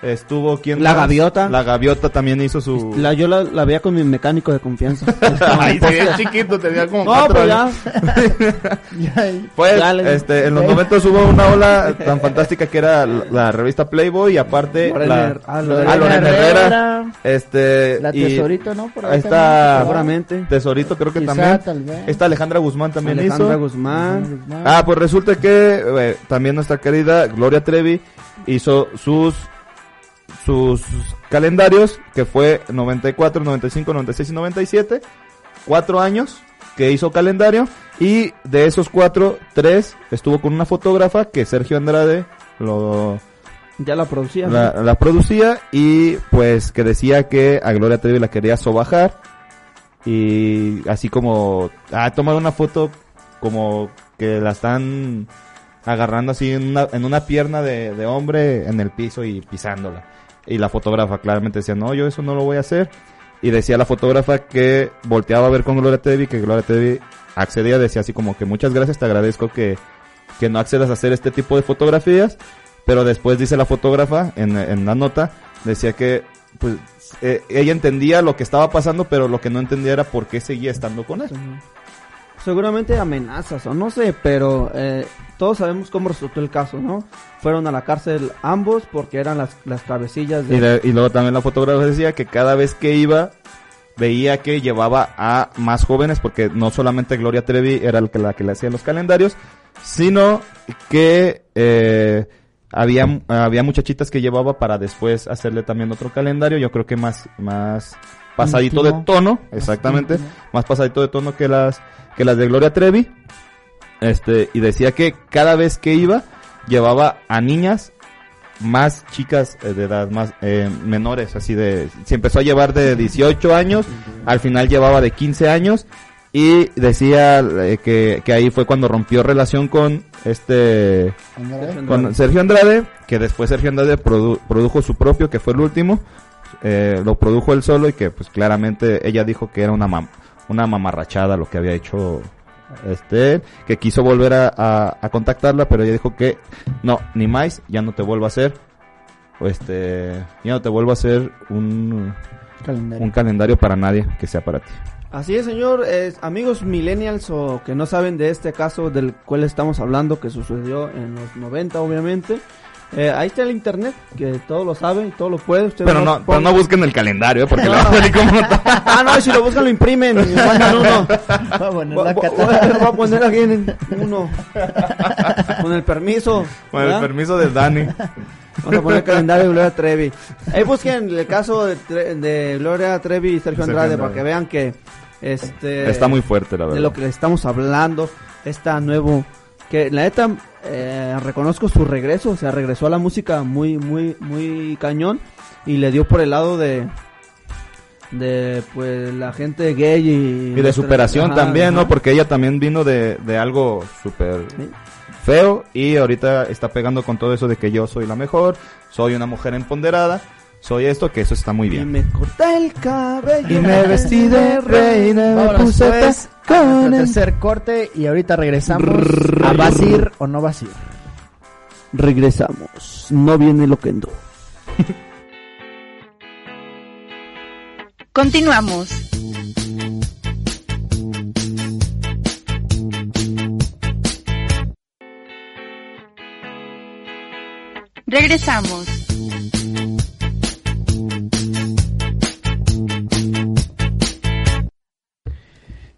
Estuvo quien La Gaviota. La gaviota también hizo su. la, yo la, la veía con mi mecánico de confianza [LAUGHS] Ahí se veía chiquito, tenía como no cuatro pero años. Ya, [LAUGHS] Pues, Ya le- este, en los 90 hubo una ola [LAUGHS] tan fantástica que era la, la revista Playboy y aparte la, Her- ah, ah, Lorena Herrera, Herrera, este, La y Tesorito, ¿no? Por ahí está- seguramente Tesorito creo que Quizá, también. tal vez. Esta Alejandra Guzmán también Alejandra hizo. Guzmán Ah, pues resulta que eh, también nuestra querida Gloria Trevi hizo sus sus calendarios, que fue 94, 95, 96 y 97, cuatro años que hizo calendario y de esos cuatro, tres estuvo con una fotógrafa que Sergio Andrade lo ya la producía ¿no? la, la producía y pues que decía que a Gloria Trevi la quería sobajar y así como ah, tomar una foto como que la están agarrando así en una, en una pierna de, de hombre en el piso y pisándola. Y la fotógrafa claramente decía, no, yo eso no lo voy a hacer. Y decía la fotógrafa que volteaba a ver con Gloria Trevi, que Gloria Trevi accedía, decía así como que muchas gracias, te agradezco que, que no accedas a hacer este tipo de fotografías. Pero después dice la fotógrafa en, en la nota, decía que pues eh, ella entendía lo que estaba pasando, pero lo que no entendía era por qué seguía estando con él. Seguramente amenazas o no sé pero eh, todos sabemos cómo resultó el caso no fueron a la cárcel ambos porque eran las, las cabecillas de Y, de- y luego también la fotógrafa decía que cada vez que iba, veía que llevaba a más jóvenes, porque no solamente Gloria Trevi era el que, la que le hacía los calendarios, sino que eh, había, había muchachitas que llevaba para después hacerle también otro calendario, yo creo que más, más pasadito Íntimo. de tono, exactamente, íntimo. más pasadito de tono que las, que las de Gloria Trevi. Este, y decía que cada vez que iba, llevaba a niñas más chicas eh, de edad más eh, menores, así de, se empezó a llevar de 18 años, al final llevaba de 15 años y decía eh, que, que ahí fue cuando rompió relación con este, con Sergio Andrade, que después Sergio Andrade produ- produjo su propio, que fue el último, eh, lo produjo él solo y que pues claramente ella dijo que era una mam- una mamarrachada lo que había hecho este que quiso volver a, a- a contactarla pero ella dijo que no ni más ya no te vuelvo a hacer este ya no te vuelvo a hacer un, Calendario. un calendario para nadie que sea para ti Así es, señor. Eh, amigos millennials o que no saben de este caso del cual estamos hablando, que sucedió en los 90, obviamente. Eh, ahí está el internet, que todo lo sabe y todo lo puede. Usted pero no pero no busquen el calendario ¿eh? porque le va a salir como [LAUGHS] Ah, no, y si lo buscan lo imprimen y mandan uno. Va a poner Voy voy- voy a poner aquí en uno. Con el permiso. con el permiso de Dani Vamos a poner calendario de Gloria Trevi. Ahí busquen el caso de, Tre- de Gloria Trevi y Sergio Andrade para que vean que este Está muy fuerte, la de verdad. lo que le estamos hablando, está nuevo que la neta eh, reconozco su regreso, o sea, regresó a la música muy muy muy cañón y le dio por el lado de de pues la gente gay y Y de superación Ajá, también, ¿no? Porque ella también vino de, de algo súper Sí. feo y ahorita está pegando con todo eso de que yo soy la mejor, soy una mujer empoderada, soy esto, que eso está muy y bien. me corté el cabello Y me vestí de reina, me Vámonos puse pues nuestro tercer corte y ahorita regresamos a vas a ir o no vas a ir. regresamos no viene lo que ando Continuamos. Regresamos.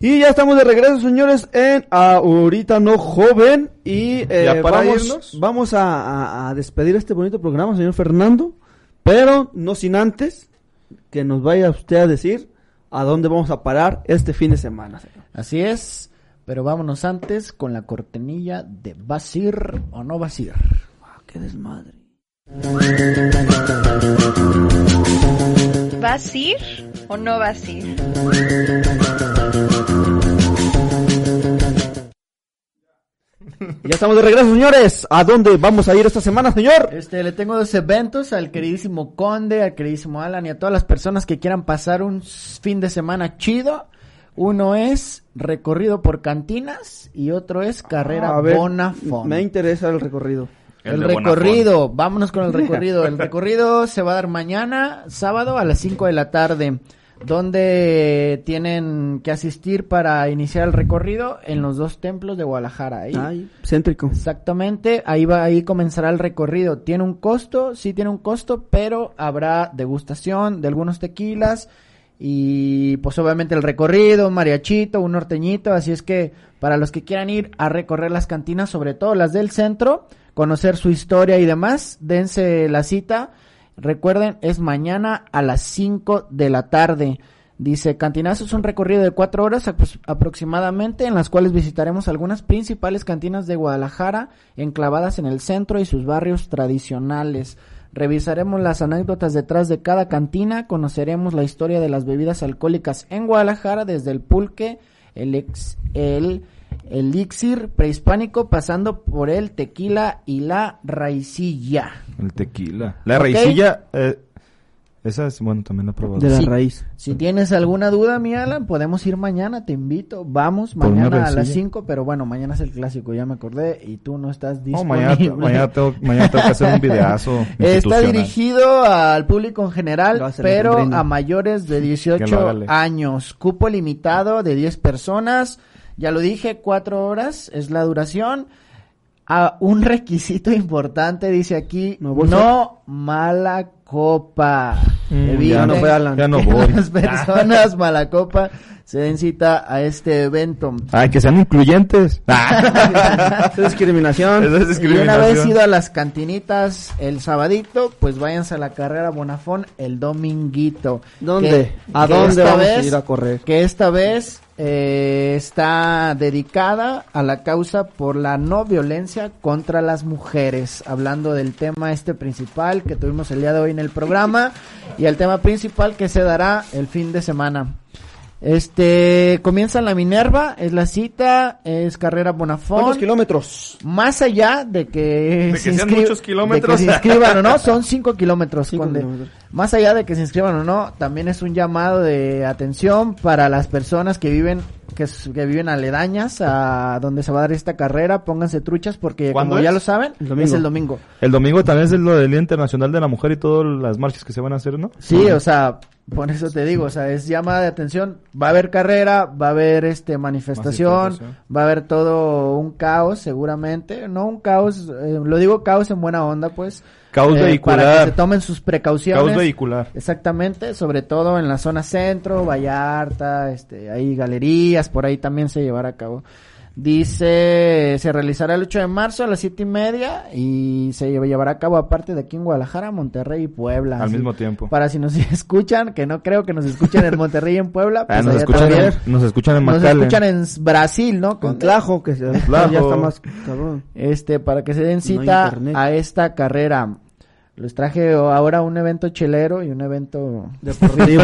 Y ya estamos de regreso, señores, en Ahorita No Joven. Y eh, ¿Ya para vamos, irnos? vamos a, a- a despedir este bonito programa, señor Fernando. Pero no sin antes que nos vaya usted a decir a dónde vamos a parar este fin de semana. señor. Así es, pero vámonos antes con la cortenilla de vas a ir o no vas a ir. Ah, qué desmadre. ¿Vas a ir o no vas a ir? [LAUGHS] Ya estamos de regreso, señores. ¿A dónde vamos a ir esta semana, señor? Este, le tengo dos eventos al queridísimo Conde, al queridísimo Alan y a todas las personas que quieran pasar un fin de semana chido. Uno es recorrido por cantinas y otro es carrera A ver, Bonafont. Me interesa el recorrido. El, recorrido, vámonos con el [LAUGHS] recorrido. El recorrido se va a dar mañana, sábado a las 5 de la tarde, donde tienen que asistir para iniciar el recorrido en los dos templos de Guadalajara. Ahí. Ay, céntrico. Exactamente, ahí va, ahí comenzará el recorrido. Tiene un costo, sí tiene un costo, pero habrá degustación de algunos tequilas y pues obviamente el recorrido, un mariachito, un norteñito, así es que para los que quieran ir a recorrer las cantinas, sobre todo las del centro, conocer su historia y demás, dense la cita. Recuerden, es mañana a las 5 de la tarde. Dice, Cantinazo es un recorrido de cuatro horas apro- aproximadamente, en las cuales visitaremos algunas principales cantinas de Guadalajara, enclavadas en el centro y sus barrios tradicionales. Revisaremos las anécdotas detrás de cada cantina, conoceremos la historia de las bebidas alcohólicas en Guadalajara, desde el pulque, el, ex, el elixir prehispánico, pasando por el tequila y la raicilla. El tequila. La raicilla, eh, esa es, bueno, también la he probado. De la Sí. raíz. Si tienes alguna duda, mi Alan, podemos ir mañana, te invito. Vamos Por mañana a las rencilla. 5, pero bueno, mañana es el clásico, ya me acordé, y tú no estás No, disponible. mañana, mañana, tengo, mañana tengo que hacer un videazo. [LAUGHS] Está dirigido al público en general, pero a mayores de Que lo 18 hágale. años. Cupo limitado de 10 personas. Ya lo dije, 4 horas es la duración. A un [LAUGHS] requisito importante, dice aquí, No, mala copa. Mm, ya no fue Alan. Ya no voy. las personas mala copa se den cita a este evento. Ay, que sean incluyentes. [LAUGHS] Es discriminación. Eso es Y una discriminación. vez ido a las cantinitas el sabadito, pues váyanse a la carrera Bonafón el dominguito. ¿Dónde? Que- ¿A que dónde esta vamos a vez- ir a correr? Que esta vez eh, está dedicada a la causa por la no violencia contra las mujeres. Hablando del tema este principal que tuvimos el día de hoy en el programa y el tema principal que se dará el fin de semana. Este comienza en la Minerva, es la cita, es carrera Bonafón. ¿Cuántos kilómetros? Más allá de que, que se sean muchos kilómetros. de que se inscriban o no, [LAUGHS] son 5 kilómetros. Cinco kilómetros. Más allá de que se inscriban o no, también es un llamado de atención para las personas que viven que, viven aledañas a donde se va a dar esta carrera. Pónganse truchas porque ¿Cuándo como ya lo saben, El es el domingo. El domingo también es lo del Día Internacional de la Mujer y todas las marchas que se van a hacer, ¿no? Sí, o sea, por eso te digo, o sea, es llamada de atención. Va a haber carrera, va a haber este manifestación, Manifestación. va a haber todo un caos, seguramente. No un caos, eh, lo digo caos en buena onda, pues. Caos eh, Para que vehicular. se tomen sus precauciones. Caos vehicular. Exactamente, sobre todo en la zona centro, Vallarta, este, hay galerías, por ahí también se llevará a cabo. Dice, se realizará el 8 de marzo a las siete y media y se llevará a cabo aparte de aquí en Guadalajara, Monterrey y Puebla. Al Así, mismo tiempo. Para si nos [LAUGHS] escuchan, que no creo que nos escuchen en Monterrey y en Puebla, Ah, pues nos, allá escuchan también. en, nos escuchan en Nos escuchan en Brasil, ¿no? Con Tlajo, que se- Tlajo. ya está más cabrón. Este, para que se den cita a esta carrera. Les traje ahora un evento chelero y un evento Deportivo.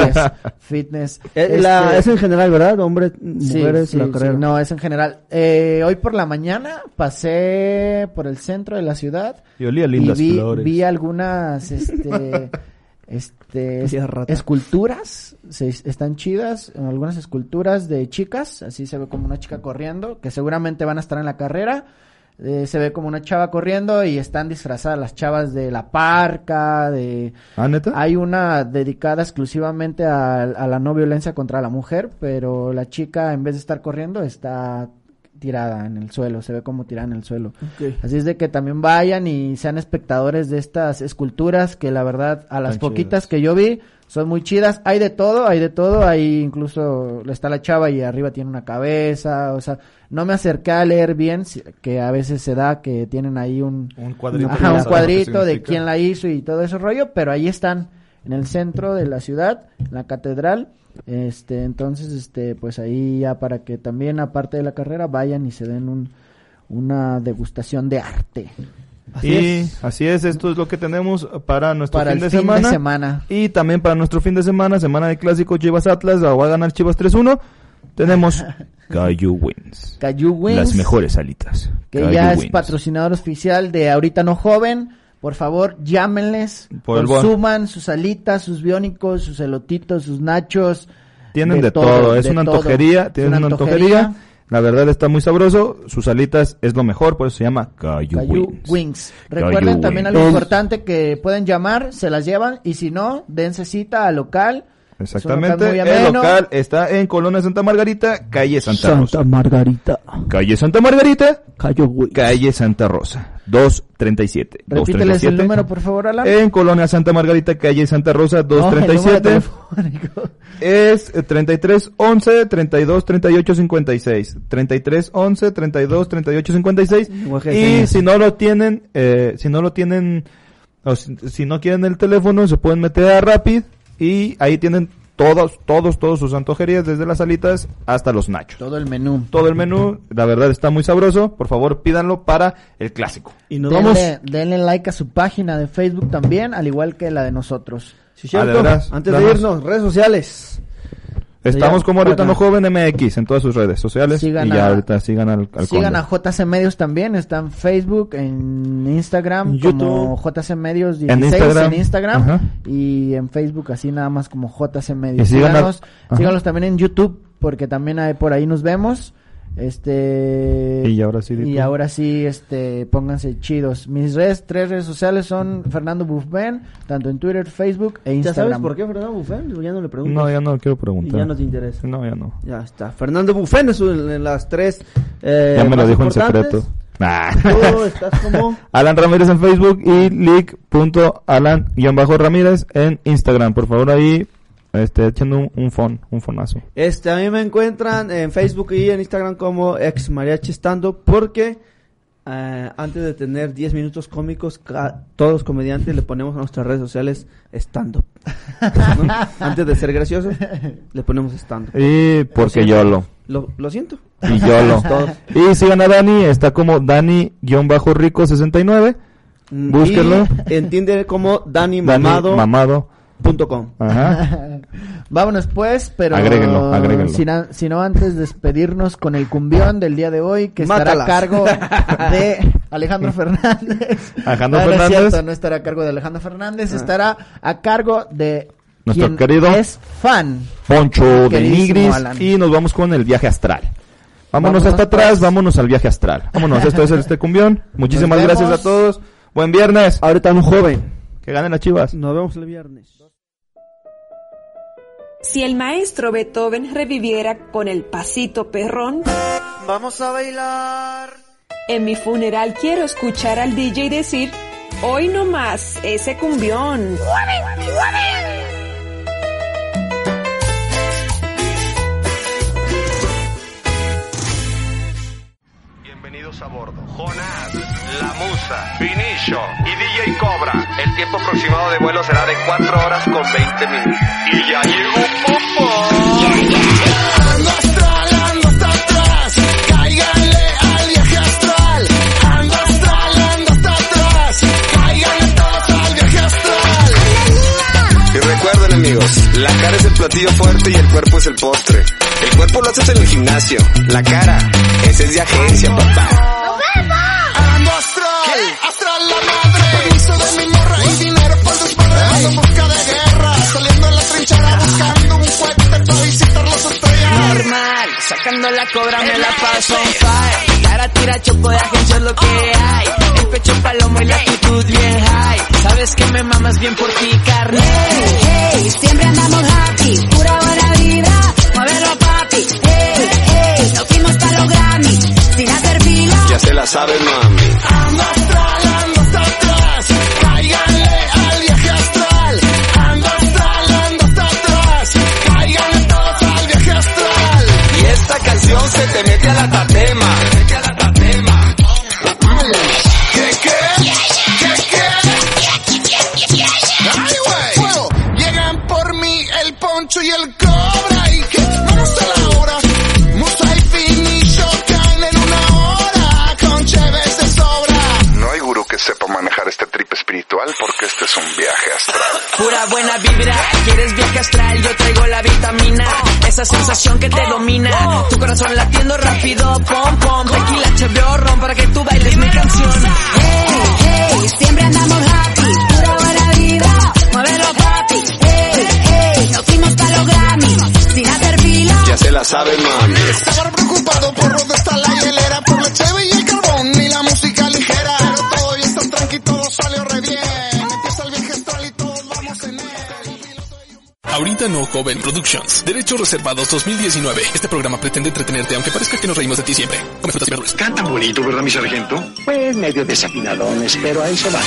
fitness. [LAUGHS] la- Este, es en general, ¿verdad? Hombres, sí, mujeres, sí, la sí, carrera. no, es en general. Eh, hoy por la mañana pasé por el centro de la ciudad Y olía y lindas vi, flores. vi algunas, este, [LAUGHS] este, esculturas, se- están chidas, algunas esculturas de chicas, así se ve como una chica corriendo, que seguramente van a estar en la carrera. Eh, se ve como una chava corriendo y están disfrazadas las chavas de la parca, de... ¿Ah, neta? Hay una dedicada exclusivamente a, a la no violencia contra la mujer, pero la chica en vez de estar corriendo está tirada en el suelo, se ve como tirada en el suelo. Así es de que también vayan y sean espectadores de estas esculturas que la verdad a las poquitas chidas. que yo vi son muy chidas. Hay de todo, hay de todo, hay incluso está la chava y arriba tiene una cabeza, o sea, no me acerqué a leer bien que a veces se da que tienen ahí un Un cuadrito. Ajá, un Ajá, cuadrito de quién la hizo y todo ese rollo, pero ahí están en el centro de la ciudad, en la catedral. Este, entonces, este, pues ahí ya para que también aparte de la carrera vayan y se den un, una degustación de arte Así y es. así es, esto es lo que tenemos para nuestro para fin, de, fin semana. de semana. Y también para nuestro fin de semana, semana de clásico Chivas Atlas, la va a ganar Chivas 3-1. Tenemos [LAUGHS] Cayu Wins. Cayu Wings, Las mejores alitas. que Cayu ya es Wins. patrocinador oficial de Ahorita No Joven. Por favor, llámenles, Por el bon. consuman sus alitas, sus biónicos, sus elotitos, sus nachos. Tienen de, de todo, todo, es de una todo. antojería, tienen una una antojería. antojería. La verdad está muy sabroso, sus alitas es lo mejor, por eso se llama Cayu. Wings. Cayu Recuerden también Wings. algo importante que pueden llamar, se las llevan y si no, dense cita al local. Exactamente, local el local está en Colonia Santa Margarita, calle Santa, Rosa. Margarita. Calle Santa Margarita, calle Santa Rosa, 237. Repíteles el 237. número, por favor, Alan. En Colonia Santa Margarita, calle Santa Rosa, No, el número 237. telefónico. es eh, 33 11 32 38 56. 33 11 32 38 56. Lenguaje de Y si no lo tienen, eh, si no lo tienen, o si, si no quieren el teléfono, se pueden meter a Rapid y ahí tienen todos, todos, todos sus antojerías, desde las alitas hasta los nachos. Todo el menú. Todo el menú, la verdad está muy sabroso. Por favor, pídanlo para el clásico. Y nos vamos. Denle, denle like a su página de Facebook también, al igual que la de nosotros. Sí, Ah, cierto. Antes de irnos, redes sociales. Estamos Ya, como ahorita acá. no joven MX en todas sus redes sociales. Sigan y ya a- ahorita sigan al, al Sigan conde. a JC Medios también, está en Facebook, en Instagram, En como YouTube. JC Medios En 16 Instagram. en Instagram Ajá. y en Facebook así nada más como JC Medios. Y sigan a- Síganos, síganos también en YouTube porque también hay, por ahí nos vemos. Este Y ahora sí, y ahora sí este pónganse chidos. Mis redes, tres redes sociales son Fernando Buffben, tanto en Twitter, Facebook e ¿Ya Instagram. sabes por qué Fernando Bufén? Ya no le pregunto. No, ya no quiero Y preguntar. ya no te interesa. No, ya no. Ya está. Fernando Bufén es un- en las tres. Eh, ya me lo dijo en secreto. Nah. Tú estás como. [LAUGHS] Alan Ramírez en Facebook y leak.alan-ramírez en Instagram. Por favor, ahí este, echando un, un fon, un fonazo. Este, a mí me encuentran en Facebook y en Instagram como ex mariachi estando porque eh, antes de tener 10 minutos cómicos, todos los comediantes le ponemos a nuestras redes sociales stand [LAUGHS] Antes de ser graciosos, le ponemos stand Y porque yo lo. Lo, lo siento. Y yo lo. [LAUGHS] Y sigan a Dani, está como Dani-Rico69. Mm, Búsquenlo. Y en Tinder como Dani. Mamado. Ajá. [LAUGHS] Vámonos pues, pero Agréguenlo, agréguenlo. Si, na- si no antes despedirnos con el cumbión del día de hoy que estará a cargo [LAUGHS] de Alejandro Fernández. Alejandro No, no es Fernández. cierto, no estará a cargo de Alejandro Fernández, estará a cargo de Nuestro quien querido es fan. Poncho de Nigris Alan. y nos vamos con el viaje astral. Vámonos, Vámonos, hasta atrás, pues. vámonos al viaje astral. Vámonos, esto es este cumbión. Muchísimas gracias a todos. Buen viernes. Ahorita un joven. Que ganen las chivas. Nos vemos el viernes. Si el maestro Beethoven reviviera con el pasito perrón, Vamos a bailar. en mi funeral quiero escuchar al DJ decir, hoy no más ese cumbión. pasajeros a bordo. Jonás, La Musa, Vinicio y DJ Cobra. El tiempo aproximado de vuelo será de 4 horas con 20 minutos. Y ya llegó Popo. Ando astral, ando hasta atrás. Cáiganle al viaje astral. Ando astral, ando hasta atrás. Cáiganle todos al viaje astral. Y recuerden amigos, la cara es el platillo fuerte y el cuerpo es el postre. El cuerpo lo haces en el gimnasio, la cara, ese es de agencia, papá. Astral. La madre. Permiso de mi morra y dinero por desmadre. Ando en busca de guerra, saliendo en la trinchera buscando un cohete para visitar las estrellas. normal Sacando la cobra me la paso. En fire Cara tira choco de agencia es lo que hay. El pecho palomo y la actitud bien high. Sabes que me mamas bien por ti carne Hey, siempre andamos happy, pura buena vibra, Ya se la saben, mami. Ando astral, ando hasta atrás. Cáiganle al viaje astral. Ando astral, ando hasta atrás. Cáiganle todos al viaje astral. Y esta canción se te mete a la tatema. Porque este es un viaje astral. Pura buena vibra, quieres viaje astral, yo traigo la vitamina Esa sensación que te domina Tu corazón latiendo rápido, pom pom Tequila, cheveo, ron para que tú bailes mi canción Hey, hey, siempre andamos happy, pura buena vibra, muévelo papi. Hey, hey, nos fuimos para los Grammy, sin hacer fila. Ya se la saben, mami. Estaba preocupado por dónde está la hielera, por la cheve No Joven Productions. Derechos reservados 2019. Este programa pretende entretenerte aunque parezca que nos reímos de ti siempre. Come frutas y verduras. Bonito, ¿verdad, mi sargento? Pues medio desafinadones, pero ahí se va.